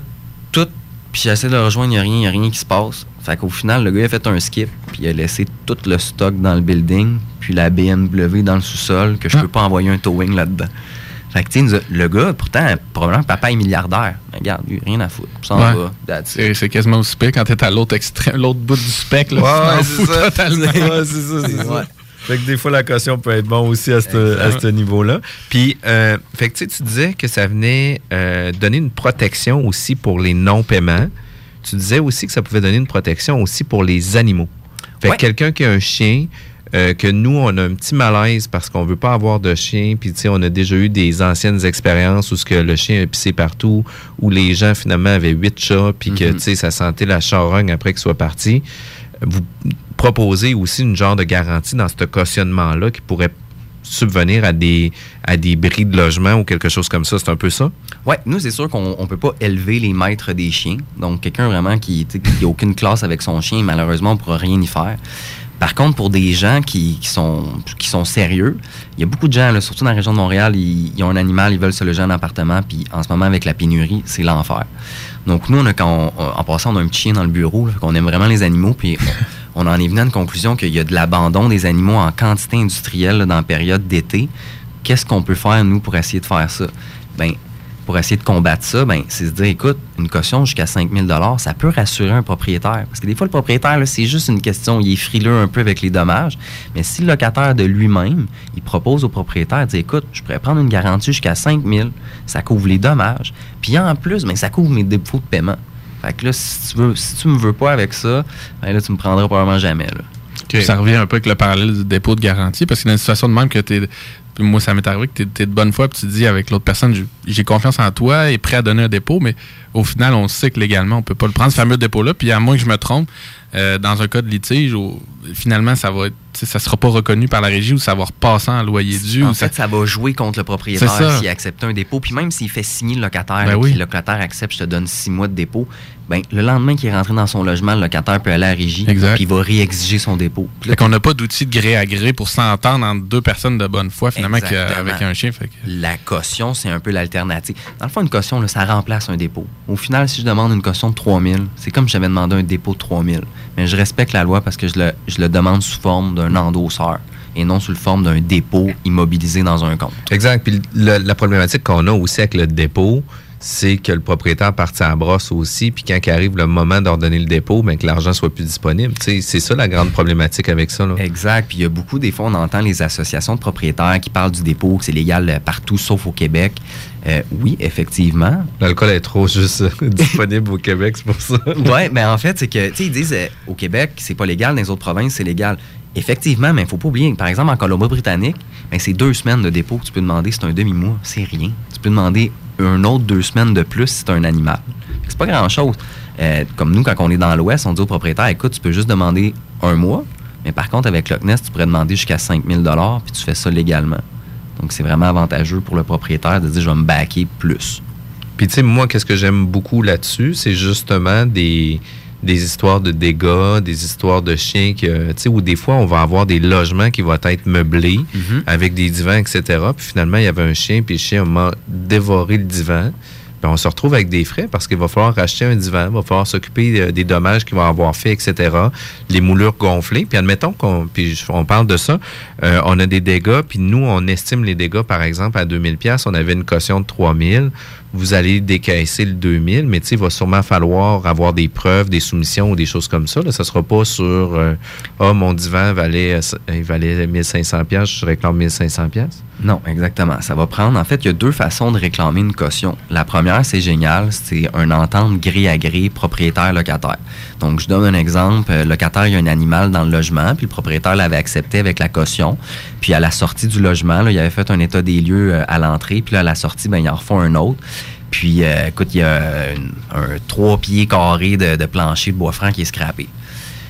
tout. Puis, j'essaie de le rejoindre, il n'y a rien, il n'y a rien qui se passe. Fait qu'au final, le gars il a fait un skip, puis il a laissé tout le stock dans le building, puis la BMW dans le sous-sol, que je peux pas envoyer un towing là-dedans. Fait que, tu le gars, pourtant, probablement, papa est milliardaire. Mais regarde, lui, rien à foutre. Ça en Ouais. va. that's it. C'est quasiment aussi pire quand t'es à l'autre extrême, l'autre bout du spectre. Là, Ouais, c'est ça. totalement. Ouais, c'est ça, c'est ça. Fait que des fois, la caution peut être bon aussi à ce, niveau-là. Puis, euh, fait que tu disais que ça venait euh, donner une protection aussi pour les non-paiements. Tu disais aussi que ça pouvait donner une protection aussi pour les animaux. Fait que quelqu'un qui a un chien, euh, que nous, on a un petit malaise parce qu'on veut pas avoir de chien, puis tu sais, on a déjà eu des anciennes expériences où ce que le chien a pissé partout, où les gens finalement avaient huit chats, puis que Mhm. tu sais, ça sentait la charogne après qu'il soit parti. Vous proposez aussi une genre de garantie dans ce cautionnement-là qui pourrait subvenir à des, à des bris de logement ou quelque chose comme ça. C'est un peu ça? Ouais, nous, c'est sûr qu'on ne peut pas élever les maîtres des chiens. Donc, quelqu'un vraiment qui n'a aucune classe avec son chien, malheureusement, on ne pourra rien y faire. Par contre, pour des gens qui, qui sont, qui sont sérieux, il y a beaucoup de gens, là, surtout dans la région de Montréal, ils, ont un animal, ils veulent se loger en appartement, puis en ce moment, avec la pénurie, c'est l'enfer. Donc, nous, on a, quand en passant, on a un petit chien dans le bureau, qu'on aime vraiment les animaux, puis on, en est venu à une conclusion qu'il y a de l'abandon des animaux en quantité industrielle dans la période d'été. Qu'est-ce qu'on peut faire, nous, pour essayer de faire ça? Ben, pour essayer de combattre ça, ben, c'est se dire, écoute, une caution jusqu'à 5 000 ça peut rassurer un propriétaire. Parce que des fois, le propriétaire, c'est juste une question, il est frileux un peu avec les dommages. Mais si le locataire de lui-même, il propose au propriétaire, dit, écoute, je pourrais prendre une garantie jusqu'à 5 000 ça couvre les dommages. Puis en plus, ben, ça couvre mes défauts de paiement. Fait que là, si tu, veux, si tu me veux pas avec ça, ben là, tu me prendras probablement jamais. Là. Ça revient un peu avec le parallèle du dépôt de garantie, parce que dans une situation de même que tu Puis moi, ça m'est arrivé que tu es, de bonne foi, puis tu dis avec l'autre personne, j'ai- confiance en toi et prêt à donner un dépôt, mais au final, on sait que légalement, on peut pas le prendre, ce fameux dépôt-là. Puis à moins que je me trompe, euh, dans un cas de litige, finalement, ça va être, ça sera pas reconnu par la régie ou ça va repasser en loyer dû. En ou fait, ça va jouer contre le propriétaire s'il accepte un dépôt. Puis même s'il fait signer le locataire, Ben là, oui. puis le locataire accepte, je te donne six mois de dépôt, ben, le lendemain qu'il est rentré dans son logement, le locataire peut aller à la régie puis il va réexiger son dépôt. Puis là, Fait qu'on n'a pas d'outil de gré à gré pour s'entendre entre deux personnes de bonne foi, finalement, avec un chien. Fait que- La caution, c'est un peu l'alternative. Dans le fond, une caution, là, ça remplace un dépôt. Au final, si je demande une caution de 3 000, c'est comme si j'avais demandé un dépôt de 3 000. Mais je respecte la loi parce que je le, je le demande sous forme d'un endosseur et non sous le forme d'un dépôt immobilisé dans un compte. Exact. Puis le- la problématique qu'on a aussi avec le dépôt, c'est que le propriétaire partit à brosse aussi, puis quand il arrive le moment d'ordonner le dépôt, ben, que l'argent soit plus disponible. C'est ça la grande problématique avec ça. Là. Exact. Puis il y a beaucoup, des fois, on entend les associations de propriétaires qui parlent du dépôt, que c'est légal euh, partout sauf au Québec. Euh, oui, effectivement. L'alcool est trop juste euh, disponible au Québec, c'est pour ça. ouais, mais en fait, c'est que, tu sais, ils disent euh, au Québec, c'est pas légal, dans les autres provinces, c'est légal. Effectivement, mais il faut pas oublier, que, par exemple, en Colombie-Britannique, ben, c'est deux semaines de dépôt que tu peux demander, c'est un demi-mois, c'est rien. Tu peux demander un autre deux semaines de plus si c'est un animal. C'est pas grand-chose. Euh, comme nous, quand on est dans l'Ouest, on dit au propriétaire, écoute, tu peux juste demander un mois, mais par contre, avec Loch Ness, tu pourrais demander jusqu'à 5000 puis tu fais ça légalement. Donc, c'est vraiment avantageux pour le propriétaire de dire, je vais me baquer plus. Puis, tu sais, moi, qu'est-ce que j'aime beaucoup là-dessus, c'est justement des, des histoires de dégâts, des histoires de chiens, que, tu sais, où des fois, on va avoir des logements qui vont être meublés avec des divans, etc. Puis finalement, il y avait un chien, puis le chien a dévoré le divan. Puis on se retrouve avec des frais parce qu'il va falloir racheter un divan, il va falloir s'occuper euh, des dommages qu'il va avoir fait, etc. Les moulures gonflées. Puis admettons qu'on puis on parle de ça, euh, on a des dégâts, puis nous, on estime les dégâts, par exemple, à 2000 pièces On avait une caution de 3000 Vous allez décaisser le 2000 mais il va sûrement falloir avoir des preuves, des soumissions ou des choses comme ça. Là. Ça sera pas sur euh, Ah, mon divan valait, euh, il valait 1500 pièces je réclame 1500 pièces Non, exactement. Ça va prendre. En fait, il y a deux façons de réclamer une caution. La première, c'est génial, c'est un entente gré à gré propriétaire-locataire. Donc, je donne un exemple. Euh, Le locataire, il y a un animal dans le logement, puis le propriétaire l'avait accepté avec la caution. Puis à la sortie du logement, il avait fait un état des lieux euh, à l'entrée, puis à la sortie, ben, il en refait un autre. Puis, euh, écoute, il y a un trois pieds carrés de, plancher de bois franc qui est scrappé.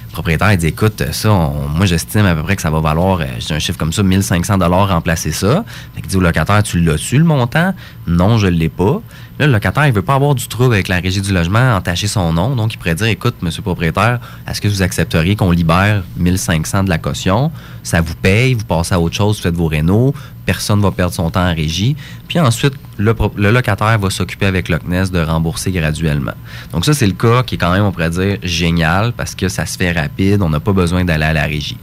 Le propriétaire il dit écoute ça moi j'estime à peu près que ça va valoir euh, j'ai un chiffre comme ça 1500 dollars remplacer ça qu'il dit au locataire tu l'as-tu le montant? Non je l'ai pas là le locataire il veut pas avoir du trouble avec la régie du logement entacher son nom. Donc il pourrait dire écoute monsieur le propriétaire est-ce que vous accepteriez qu'on libère 1500 de la caution? Ça vous paye vous passez à autre chose vous faites vos rénaux personne va perdre son temps en régie. Puis ensuite le, le locataire va s'occuper avec Loch Ness de rembourser graduellement. Donc ça c'est le cas qui est quand même on pourrait dire génial parce que ça se fait rapide on n'a pas besoin d'aller à la régie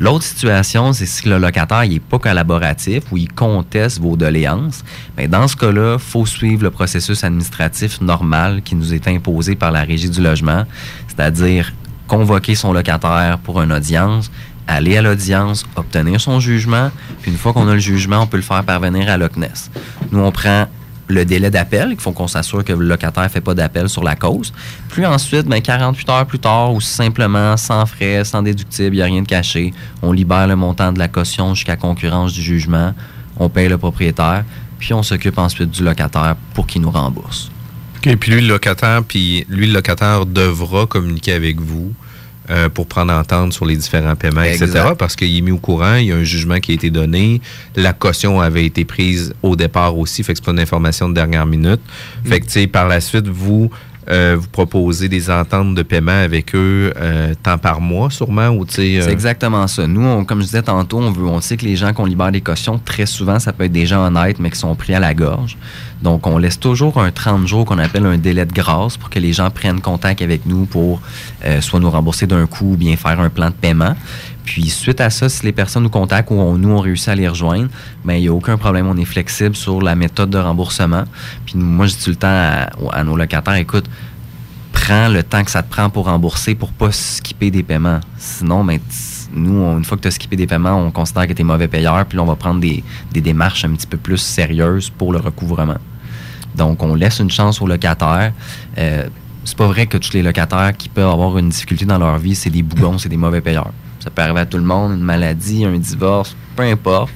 L'autre situation, c'est si le locataire n'est pas collaboratif ou il conteste vos doléances. Bien, dans ce cas-là, il faut suivre le processus administratif normal qui nous est imposé par la Régie du logement, c'est-à-dire convoquer son locataire pour une audience, aller à l'audience, obtenir son jugement, puis une fois qu'on a le jugement, on peut le faire parvenir à Loch Ness. Nous, on prend le délai d'appel, il faut qu'on s'assure que le locataire ne fait pas d'appel sur la cause. Puis ensuite, ben, 48 heures plus tard, ou simplement sans frais, sans déductible, il n'y a rien de caché, on libère le montant de la caution jusqu'à concurrence du jugement, on paye le propriétaire, puis on s'occupe ensuite du locataire pour qu'il nous rembourse. OK, puis lui, le locataire, puis lui, le locataire devra communiquer avec vous euh, pour prendre entente sur les différents paiements, etc. Parce qu'il est mis au courant, il y a un jugement qui a été donné, la caution avait été prise au départ aussi, fait que c'est pas une information de dernière minute. Fait que, tu sais, par la suite, vous... euh, vous proposez des ententes de paiement avec eux euh, temps par mois, sûrement, ou euh, C'est exactement ça. Nous, comme je disais tantôt, on sait que les gens qu'on libère des cautions, très souvent, ça peut être des gens honnêtes, mais qui sont pris à la gorge. Donc, on laisse toujours un 30 jours qu'on appelle un délai de grâce pour que les gens prennent contact avec nous pour soit nous rembourser d'un coup ou bien faire un plan de paiement. Puis, suite à ça, si les personnes nous contactent ou on- nous, on réussit à les rejoindre, ben il n'y a aucun problème. On est flexible sur la méthode de remboursement. Puis, moi, je dis tout le temps à, nos locataires, écoute, prends le temps que ça te prend pour rembourser pour pas skipper des paiements. Sinon, ben, nous, une fois que tu as skippé des paiements, on considère que tu es mauvais payeur, puis là, on va prendre des, des démarches un petit peu plus sérieuses pour le recouvrement. Donc, on laisse une chance aux locataires. Euh, c'est pas vrai que tous les locataires qui peuvent avoir une difficulté dans leur vie, c'est des bougons, c'est des mauvais payeurs. Ça peut arriver à tout le monde, une maladie, un divorce, peu importe.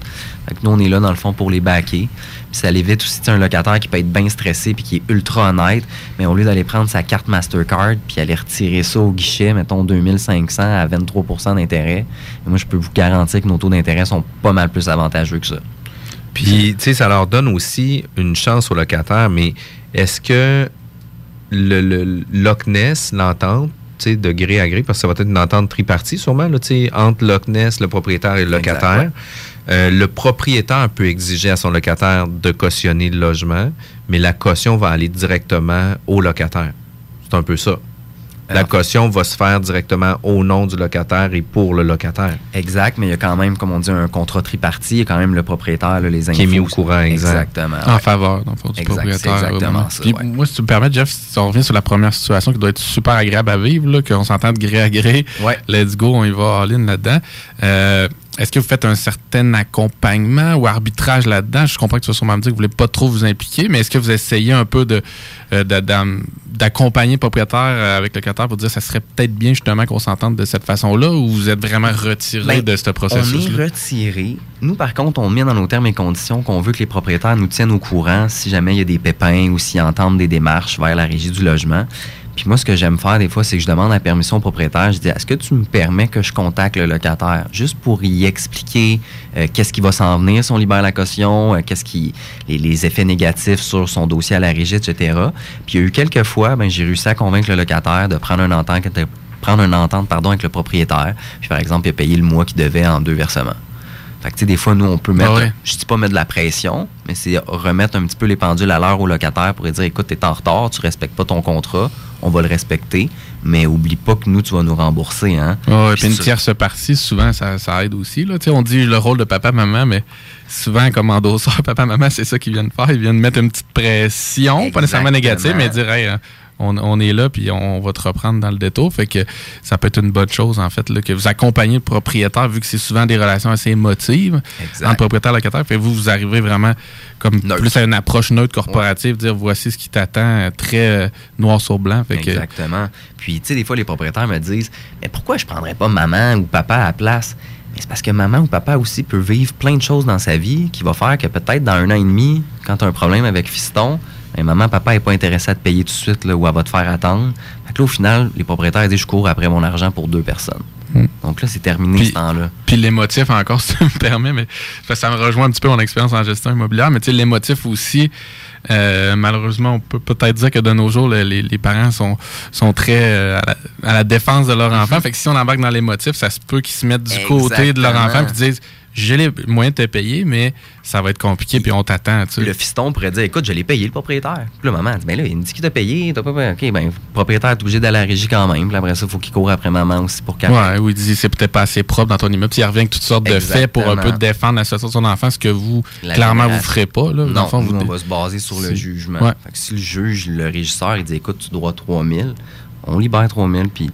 Fait que nous, on est là, dans le fond, pour les baquer. Puis ça l'évite aussi, un locataire qui peut être bien stressé puis qui est ultra honnête, mais au lieu d'aller prendre sa carte Mastercard puis aller retirer ça au guichet, mettons 2500 à 23% d'intérêt, moi, je peux vous garantir que nos taux d'intérêt sont pas mal plus avantageux que ça. Puis, tu sais, ça leur donne aussi une chance aux locataires, mais est-ce que le, Ness, l'entente, de gré à gré, parce que ça va être une entente tripartie sûrement, là, tu sais, entre Loch Ness, le propriétaire et le locataire. Euh, le propriétaire peut exiger à son locataire de cautionner le logement, mais la caution va aller directement au locataire. C'est un peu ça. La caution va se faire directement au nom du locataire et pour le locataire. Exact, mais il y a quand même, comme on dit, un contrat tripartite. Il y a quand même le propriétaire, là, les infos. Qui est mis au courant, exact. Exactement. En ouais. faveur, dans le fond, du Exact, propriétaire. exactement vraiment. ça, Puis ouais. Moi, si tu me permets, Jeff, si on revient sur la première situation qui doit être super agréable à vivre, qu'on s'entend de gré à gré, let's go, on y va all-in là-dedans. Euh, est-ce que vous faites un certain accompagnement ou arbitrage là-dedans? Je comprends que tu vas sûrement me dire que vous ne voulez pas trop vous impliquer, mais est-ce que vous essayez un peu de, euh, d'accompagner le propriétaire euh, avec le locataire pour dire que ça serait peut-être bien justement qu'on s'entende de cette façon-là ou vous êtes vraiment retiré Ben, de ce On processus-là? est retiré. Nous, par contre, on met dans nos termes et conditions qu'on veut que les propriétaires nous tiennent au courant si jamais il y a des pépins ou s'ils entendent des démarches vers la régie du logement. Puis moi, ce que j'aime faire des fois, c'est que je demande la permission au propriétaire. Je dis, est-ce que tu me permets que je contacte le locataire? Juste pour y expliquer euh, qu'est-ce qui va s'en venir si on libère la caution, euh, qu'est-ce qui les, les effets négatifs sur son dossier à la régie, etc. Puis il y a eu quelques fois, ben, j'ai réussi à convaincre le locataire de prendre une entente, prendre une entente pardon, avec le propriétaire. Puis par exemple, il a payé le mois qu'il devait en deux versements. Fait que, tu sais, des fois, nous, on peut mettre, Ah ouais. je dis pas mettre de la pression, mais c'est remettre un petit peu les pendules à l'heure au locataire pour lui dire, écoute, t'es en retard, tu respectes pas ton contrat, on va le respecter, mais oublie pas que nous, tu vas nous rembourser, hein. Ouais, Puis puis une tierce partie, souvent, ça, ça aide aussi. Là. Tu sais, On dit le rôle de papa-maman, mais souvent, comme endosseur, papa-maman, c'est ça qu'ils viennent faire. Ils viennent mettre une petite pression, pas nécessairement négative, mais dire, hey, hein, on, on est là, puis on va te reprendre dans le détour. Fait que ça peut être une bonne chose, en fait, là, que vous accompagnez le propriétaire, vu que c'est souvent des relations assez émotives Exact. entre propriétaire et locataire. Fait que vous, vous arrivez vraiment comme plus à une approche neutre corporative, dire voici ce qui t'attend, euh, très euh, noir sur blanc. Fait que, Exactement. Puis, tu sais, des fois, les propriétaires me disent Mais pourquoi je prendrais pas maman ou papa à la place? Mais c'est parce que maman ou papa aussi peut vivre plein de choses dans sa vie qui va faire que peut-être dans un an et demi, quand tu as un problème avec fiston, ben, maman, papa n'est pas intéressé à te payer tout de suite là, ou elle va te faire attendre. Fait que là, au final, les propriétaires disent Je cours après mon argent pour deux personnes. Hmm. Donc là, c'est terminé ce temps-là. Puis l'émotif encore, si tu me permets, mais ça me rejoint un petit peu mon expérience en gestion immobilière, mais tu sais, l'émotif aussi, euh, malheureusement, on peut peut-être dire que de nos jours, le- les, les parents sont, sont très euh, à, la, à la défense de leur enfant. Fait que si on embarque dans l'émotif, ça se peut qu'ils se mettent du côté de leur enfant puis disent j'ai les moyens de te payer, mais ça va être compliqué, puis on t'attend. Le fiston pourrait dire Écoute, je l'ai payé, le propriétaire. Puis là, maman dit Ben là, il me dit qu'il t'a payé. T'as pas payé. OK, ben, le propriétaire est obligé d'aller à la régie quand même. Puis après ça, il faut qu'il court après maman aussi pour qu'elle. Ouais, ou il dit c'est peut-être pas assez propre dans ton immeuble. Puis il revient avec toutes sortes de faits pour un peu défendre la situation de son enfant, ce que vous, La clairement, vous ferez pas. Là. Non, le vous on va se baser sur le jugement. Ouais. Fait que si le juge, le régisseur, il dit écoute, tu dois 3000, on libère 3000, puis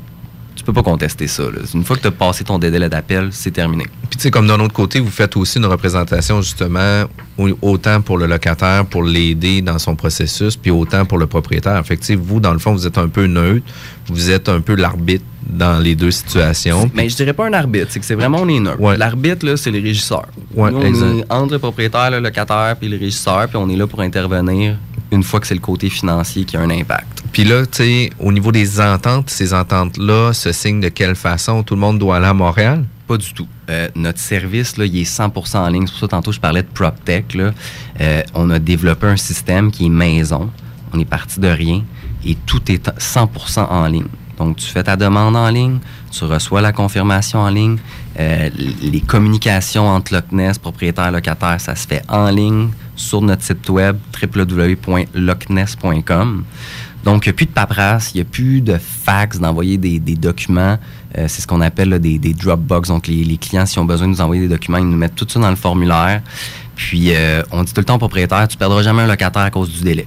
tu peux pas contester ça. là. Une fois que tu as passé ton délai d'appel, c'est terminé. Puis, tu sais, comme d'un autre côté, vous faites aussi une représentation, justement, au- autant pour le locataire, pour l'aider dans son processus, puis autant pour le propriétaire. Fait que, vous, dans le fond, vous êtes un peu neutre, vous êtes un peu l'arbitre dans les deux situations. Mais je dirais pas un arbitre, c'est que c'est vraiment on est neutre. L'arbitre, là, c'est le régisseur. Ouais, Nous, on exact. est entre le propriétaire, le locataire, puis le régisseur, puis on est là pour intervenir une fois que c'est le côté financier qui a un impact. Puis là, tu sais, au niveau des ententes, ces ententes-là se signent de quelle façon? Tout le monde doit aller à Montréal? Pas du tout. Euh, notre service, là, il est 100% en ligne. C'est pour ça, tantôt, je parlais de PropTech. Là. Euh, on a développé un système qui est maison. On est parti de rien et tout est 100% en ligne. Donc, tu fais ta demande en ligne, tu reçois la confirmation en ligne. Euh, les communications entre Loch Ness, propriétaire, locataire, ça se fait en ligne sur notre site web www.lochness.com. Donc, il n'y a plus de paperasse, il n'y a plus de fax, d'envoyer des, documents. Euh, c'est ce qu'on appelle des, Dropbox. Donc, les, les clients, s'ils ont besoin de nous envoyer des documents, ils nous mettent tout ça dans le formulaire. Puis, euh, on dit tout le temps au propriétaire, tu perdras jamais un locataire à cause du délai.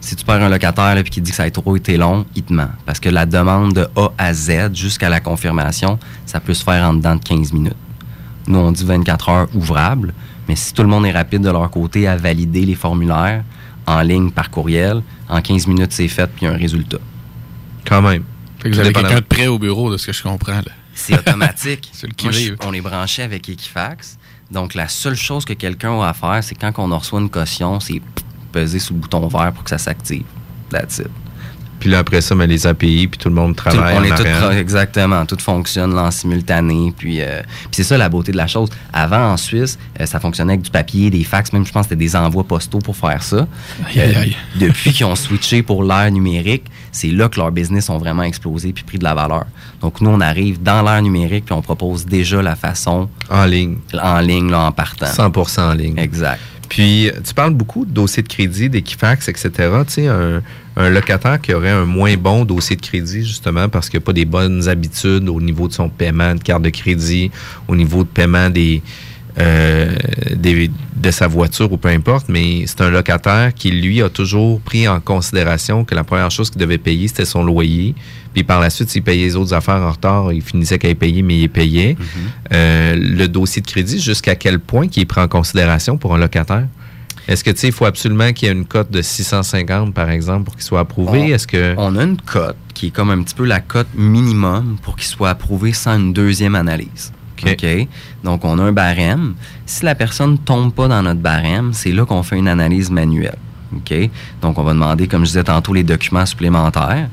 Si tu perds un locataire et qui dit que ça a trop été long, il te ment. Parce que la demande de A à Z jusqu'à la confirmation, ça peut se faire en dedans de 15 minutes. Nous, on dit 24 heures ouvrables, mais si tout le monde est rapide de leur côté à valider les formulaires en ligne par courriel, en 15 minutes, c'est fait, puis il y a un résultat. Quand même. Fait que vous avez quelqu'un de prêt au bureau, de ce que je comprends. Là. C'est automatique. C'est le Moi, qui je- on est branché avec Equifax. Donc, la seule chose que quelqu'un a à faire, c'est quand on reçoit une caution, c'est peser sur le bouton vert pour que ça s'active. That's it. Puis là, après ça, mais les API, puis tout le monde Tout- travaille on en est tout exactement, tout fonctionne là, en simultané. Puis, euh, puis c'est ça la beauté de la chose. Avant, en Suisse, euh, ça fonctionnait avec du papier, des fax, même je pense que c'était des envois postaux pour faire ça. Aïe, aïe, aïe. depuis qu'ils ont switché pour l'ère numérique, c'est là que leurs business ont vraiment explosé puis pris de la valeur. Donc nous, on arrive dans l'ère numérique puis on propose déjà la façon en ligne, en ligne là, en partant. 100% en ligne. Exact. Puis, tu parles beaucoup de dossiers de crédit, d'Equifax, etc. Tu sais, un, un locataire qui aurait un moins bon dossier de crédit, justement, parce qu'il n'a pas des bonnes habitudes au niveau de son paiement de carte de crédit, au niveau de paiement des, euh, des- de sa voiture ou peu importe, mais c'est un locataire qui, lui, a toujours pris en considération que la première chose qu'il devait payer, c'était son loyer. Puis par la suite, s'il payait les autres affaires en retard, il finissait qu'à payer, mais il payait. Euh, le dossier de crédit, jusqu'à quel point qu'il est pris en considération pour un locataire? Est-ce que, tu sais, il faut absolument qu'il y ait une cote de 650, par exemple, pour qu'il soit approuvé? On- Est-ce que... On a une cote qui est comme un petit peu la cote minimum pour qu'il soit approuvé sans une deuxième analyse. OK. Donc, on a un barème. Si la personne ne tombe pas dans notre barème, c'est là qu'on fait une analyse manuelle. OK? Donc, on va demander, comme je disais tantôt, les documents supplémentaires.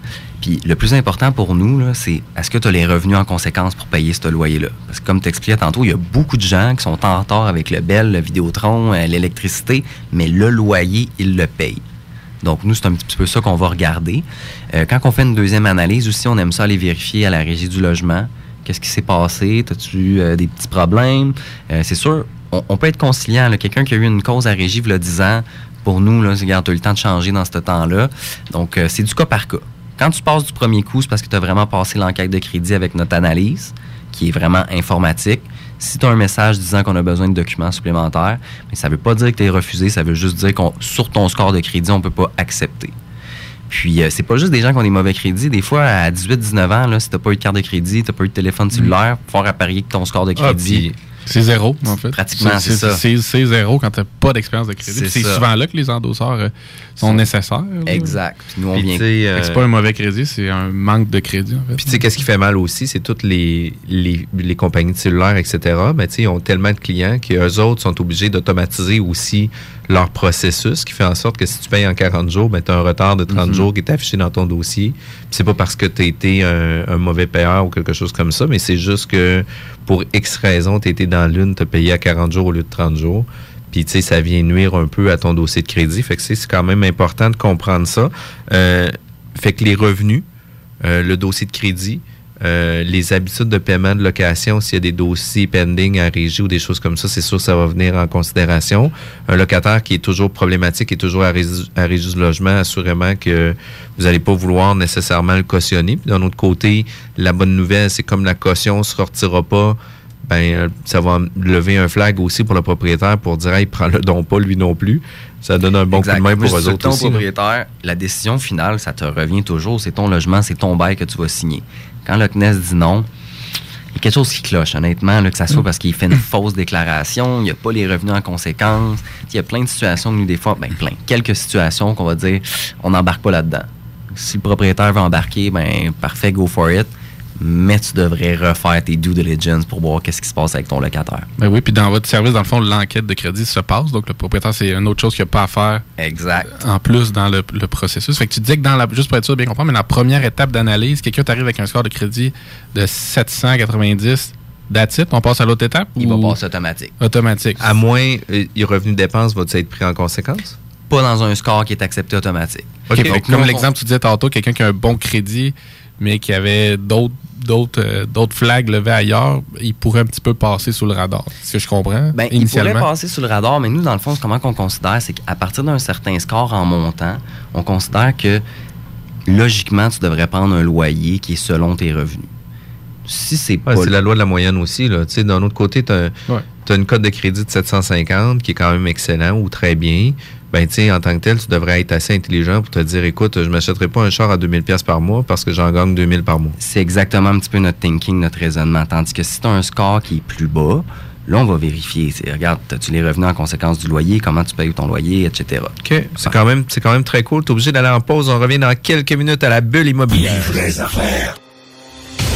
Le plus important pour nous, c'est est-ce que tu as les revenus en conséquence pour payer ce loyer-là? Parce que, comme tu expliquais tantôt, il y a beaucoup de gens qui sont en retard avec le Bell, le Vidéotron, euh, l'électricité, mais le loyer, ils le payent. Donc, nous, c'est un petit peu ça qu'on va regarder. Euh, quand on fait une deuxième analyse aussi, on aime ça aller vérifier à la régie du logement. Qu'est-ce qui s'est passé? As-tu euh, des petits problèmes? Euh, c'est sûr, on, peut être conciliant. Quelqu'un qui a eu une cause à régie, il 10 ans, pour nous, là, regarde, tu as eu le temps de changer dans ce temps-là. Donc, c'est du cas par cas. Quand tu passes du premier coup, c'est parce que tu as vraiment passé l'enquête de crédit avec notre analyse, qui est vraiment informatique. Si tu as un message disant qu'on a besoin de documents supplémentaires, mais ça ne veut pas dire que tu es refusé, ça veut juste dire qu'on sur ton score de crédit, on ne peut pas accepter. Puis, euh, c'est pas juste des gens qui ont des mauvais crédits. Des fois, à 18-19 ans, là, si t'as pas eu de carte de crédit, t'as pas eu de téléphone cellulaire, fort à parier que ton score de Ah, crédit. C'est zéro, en fait. Pratiquement, c'est ça. C'est zéro quand tu n'as pas d'expérience de crédit. C'est souvent là que les endosseurs euh, sont nécessaires. là. Exact. Puis nous, on vient. C'est pas un mauvais crédit, c'est un manque de crédit, en fait. Puis tu sais, qu'est-ce qui fait mal aussi, c'est toutes les, les, les compagnies de cellulaires, etc. Mais tu sais, ils ont tellement de clients qu'eux autres sont obligés d'automatiser aussi leur processus, ce qui fait en sorte que si tu payes en 40 jours, ben, tu as un retard de 30 Mhm. jours qui est affiché dans ton dossier. Puis c'est pas parce que tu as été un, un mauvais payeur ou quelque chose comme ça, mais c'est juste que pour X raison, tu été dans l'une, tu as payé à 40 jours au lieu de 30 jours. Puis, tu sais, ça vient nuire un peu à ton dossier de crédit. Fait que c'est c'est quand même important de comprendre ça. Euh, fait que les revenus, euh, le dossier de crédit, euh, les habitudes de paiement de location, s'il y a des dossiers pending à régie ou des choses comme ça, c'est sûr que ça va venir en considération. Un locataire qui est toujours problématique et toujours à régie, à régie du logement, assurément que vous n'allez pas vouloir nécessairement le cautionner. Puis d'un autre côté, la bonne nouvelle, c'est comme la caution ne se retirera pas, ben euh, ça va lever un flag aussi pour le propriétaire pour dire, hey, prends-le donc pas lui non plus. Ça donne un bon Exact. coup de main pour eux autres ton aussi. là. propriétaire, la décision finale, ça te revient toujours. C'est ton logement, c'est ton bail que tu vas signer. Quand le CNES dit non, il y a quelque chose qui cloche, honnêtement, là, que ça soit parce qu'il fait une fausse déclaration, il n'y a pas les revenus en conséquence. Il y a plein de situations que nous, des fois, ben plein, quelques situations qu'on va dire, on n'embarque pas là-dedans. Si le propriétaire veut embarquer, ben parfait, go for it. Mais tu devrais refaire tes due diligence pour voir qu'est-ce qui se passe avec ton locataire. Ben oui, puis dans votre service, dans le fond, l'enquête de crédit se passe. Donc, le propriétaire, c'est une autre chose qu'il n'y a pas à faire. Exact. En plus, dans le, le processus. Fait que tu disais que dans la, juste pour être sûr de bien comprendre, mais dans la première étape d'analyse, quelqu'un t'arrive avec un score de crédit de 790, that's it, on passe à l'autre étape? Il ou- va passer automatique. Automatique. À moins, euh, les revenus de dépenses vont être pris en conséquence? Pas dans un score qui est accepté automatique. OK, Donc, fait que nous, comme l'exemple que tu disais tantôt, quelqu'un qui a un bon crédit, mais qui avait d'autres d'autres euh, d'autres flags levés ailleurs, il pourrait un petit peu passer sous le radar. Ce que je comprends? Ben, il initialement. pourrait passer sous le radar, mais nous, dans le fond, comment qu'on considère, c'est qu'à partir d'un certain score en montant, on considère que logiquement, tu devrais prendre un loyer qui est selon tes revenus. Si c'est Ouais, pas c'est la loi de la moyenne aussi. Là. Tu sais, D'un autre côté, tu as, une cote de crédit de 750 qui est quand même excellent ou très bien. Ben, tu sais, en tant que tel, tu devrais être assez intelligent pour te dire, écoute, je ne m'achèterai pas un char à 2000 pièces par mois parce que j'en gagne 2000 par mois. c'est exactement un petit peu notre thinking, notre raisonnement. Tandis que si tu as un score qui est plus bas, là, on va vérifier. C'est, regarde, as-tu les revenus en conséquence du loyer, comment tu payes ton loyer, etc. OK. C'est quand, même, c'est quand même très cool. Tu es obligé d'aller en pause. On revient dans quelques minutes à la bulle immobilière.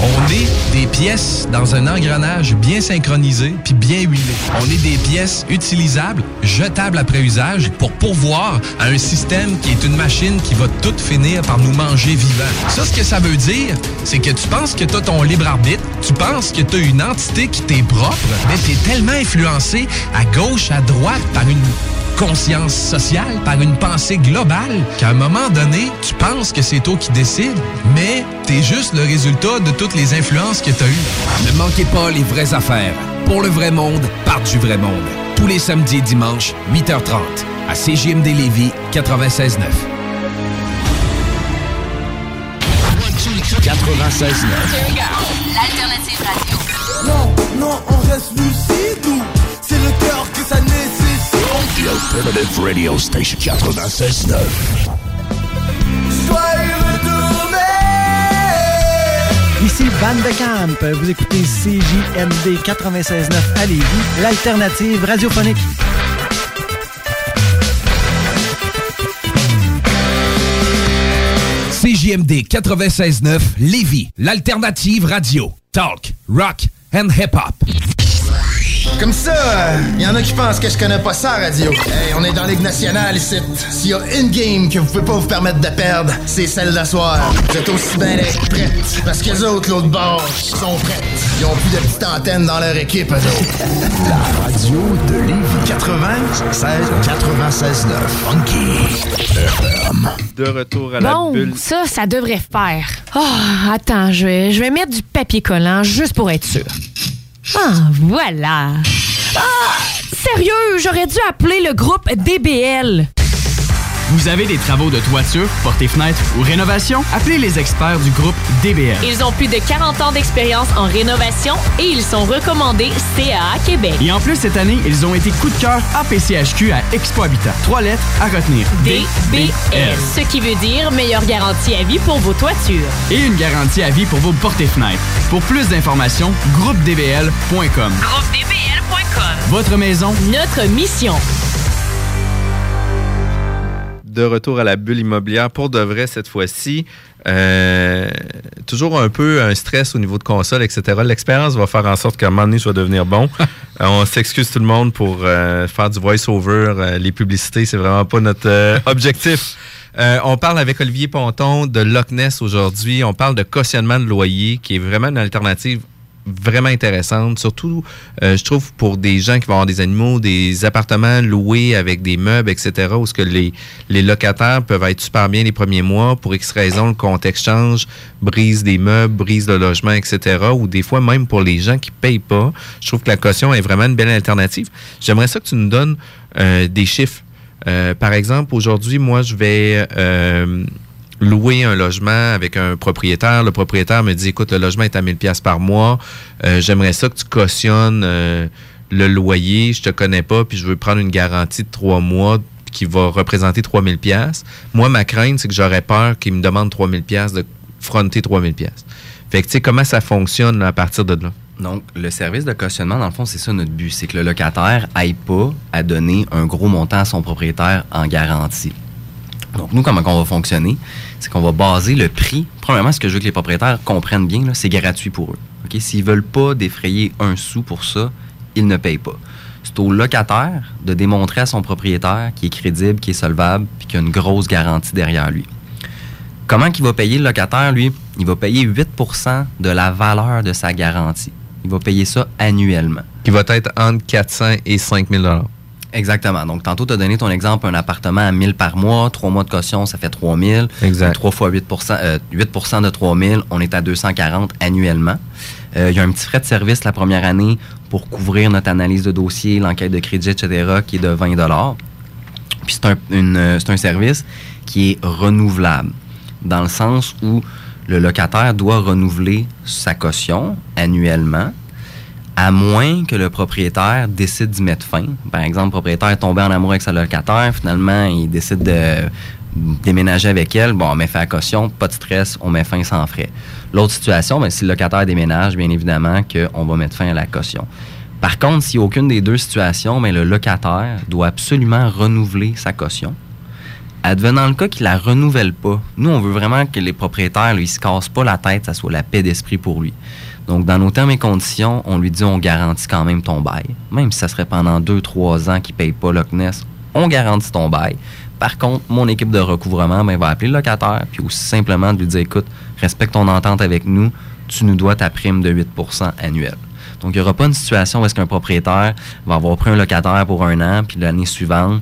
On est des pièces dans un engrenage bien synchronisé puis bien huilé. On est des pièces utilisables, jetables après usage pour pourvoir à un système qui est une machine qui va tout finir par nous manger vivants. Ça, ce que ça veut dire, c'est que tu penses que tu as ton libre arbitre, tu penses que tu as une entité qui t'est propre, mais tu es tellement influencé à gauche, à droite par une conscience sociale, par une pensée globale, qu'à un moment donné, tu penses que c'est toi qui décides, mais t'es juste le résultat de toutes les influences que t'as eues. Ne manquez pas les vraies affaires. Pour le vrai monde, par du vrai monde. Tous les samedis et dimanches, 8h30, à CJMD Lévis 96.9. 96.9. L'alternative radio. Non, non, on reste lucide ou c'est le cœur que ça nécessite? The Alternative Radio Station 96.9. Soyez. Ici Van de Camp. Vous écoutez CJMD 96.9 à Lévis, l'alternative radiophonique. CJMD 96.9 Lévis, l'alternative radio. Talk, rock and hip-hop. Comme ça, il y en a qui pensent que je connais pas ça, radio. Hey, on est dans Ligue nationale ici. S'il y a une game que vous pouvez pas vous permettre de perdre, c'est celle d'asseoir. Vous êtes aussi bien d'être prêtes. Parce que les autres, l'autre bord, sont prêtes. Ils ont plus de petites antennes dans leur équipe, eux autres. La radio de Lévis 96 96 9 Funky FM. De retour à la Bon, bulle. ça, ça devrait faire. Ah, attends, je vais, je vais mettre du papier collant juste pour être sûr. Ah, voilà. Ah, sérieux, j'aurais dû appeler le groupe DBL. Vous avez des travaux de toiture, portes et fenêtres ou rénovation? Appelez les experts du groupe DBL. Ils ont plus de 40 ans d'expérience en rénovation et ils sont recommandés CAA Québec. Et en plus, cette année, ils ont été coup de cœur APCHQ à Expo Habitat. Trois lettres à retenir. DBL. Ce qui veut dire meilleure garantie à vie pour vos toitures. Et une garantie à vie pour vos portes et fenêtres. Pour plus d'informations, groupedbl.com. GroupeDBL.com. Votre maison, Notre mission. De retour à la bulle immobilière pour de vrai cette fois-ci. Euh, toujours un peu un stress au niveau de console, etc. L'expérience va faire en sorte qu'à un moment donné, vais devenir bon. Euh, on s'excuse tout le monde pour euh, faire du voice-over. Euh, les publicités, c'est vraiment pas notre objectif. On parle avec Olivier Ponton de Loch Ness aujourd'hui. On parle de cautionnement de loyer, qui est vraiment une alternative vraiment intéressante, surtout, euh, je trouve, pour des gens qui vont avoir des animaux, des appartements loués avec des meubles, etc., où ce que les, les locataires peuvent être super bien les premiers mois, pour X raisons, le contexte change, brise des meubles, brise le logement, etc., ou des fois, même pour les gens qui payent pas, je trouve que la caution est vraiment une belle alternative. J'aimerais ça que tu nous donnes euh, des chiffres. Euh, par exemple, aujourd'hui, moi, je vais... louer un logement avec un propriétaire. Le propriétaire me dit, écoute, le logement est à 1000 pièces par mois. Euh, J'aimerais ça que tu cautionnes euh, le loyer. Je te connais pas, puis je veux prendre une garantie de trois mois qui va représenter 3000 pièces. Moi, ma crainte, c'est que j'aurais peur qu'il me demande 3000 pièces de fronter 3000 pièces. Fait que, tu sais, comment ça fonctionne à partir de là? Donc, le service de cautionnement, dans le fond, c'est ça notre but. C'est que le locataire aille pas à donner un gros montant à son propriétaire en garantie. Donc, nous, comment on va fonctionner? C'est qu'on va baser le prix. Premièrement, ce que je veux que les propriétaires comprennent bien, c'est gratuit pour eux. S'ils veulent pas défrayer un sou pour ça, ils ne payent pas. C'est au locataire de démontrer à son propriétaire qu'il est crédible, qu'il est solvable, puis qu'il a une grosse garantie derrière lui. Comment qu'il va payer le locataire, lui? Il va payer 8% de la valeur de sa garantie. Il va payer ça annuellement. Qui va être entre 400 et 5000 Exactement. Donc, tantôt, tu as donné ton exemple, un appartement à 1000 par mois, trois mois de caution, ça fait 3000. Exact. 3 fois 8% euh, 8% de 3000, on est à 240 annuellement. Euh, Il y a un petit frais de service la première année pour couvrir notre analyse de dossier, l'enquête de crédit, etc., qui est de 20 Puis c'est un, une, euh, c'est un service qui est renouvelable, dans le sens où le locataire doit renouveler sa caution annuellement, à moins que le propriétaire décide d'y mettre fin. Par exemple, le propriétaire est tombé en amour avec sa locataire, finalement, il décide de déménager avec elle, bon, on met fin à caution, pas de stress, on met fin sans frais. L'autre situation, ben, si le locataire déménage, bien évidemment qu'on va mettre fin à la caution. Par contre, si aucune des deux situations, ben, le locataire doit absolument renouveler sa caution. Advenant le cas qu'ils la renouvellent pas, nous, on veut vraiment que les propriétaires, ils se cassent pas la tête, ça soit la paix d'esprit pour lui. Donc, dans nos termes et conditions, on lui dit on garantit quand même ton bail. Même si ça serait pendant deux, trois ans qu'il paye pas Loch Ness, on garantit ton bail. Par contre, mon équipe de recouvrement ben, va appeler le locataire, puis aussi simplement de lui dire écoute, respecte ton entente avec nous, tu nous dois ta prime de 8% annuelle. Donc, il n'y aura pas une situation où est-ce qu'un propriétaire va avoir pris un locataire pour un an, puis l'année suivante,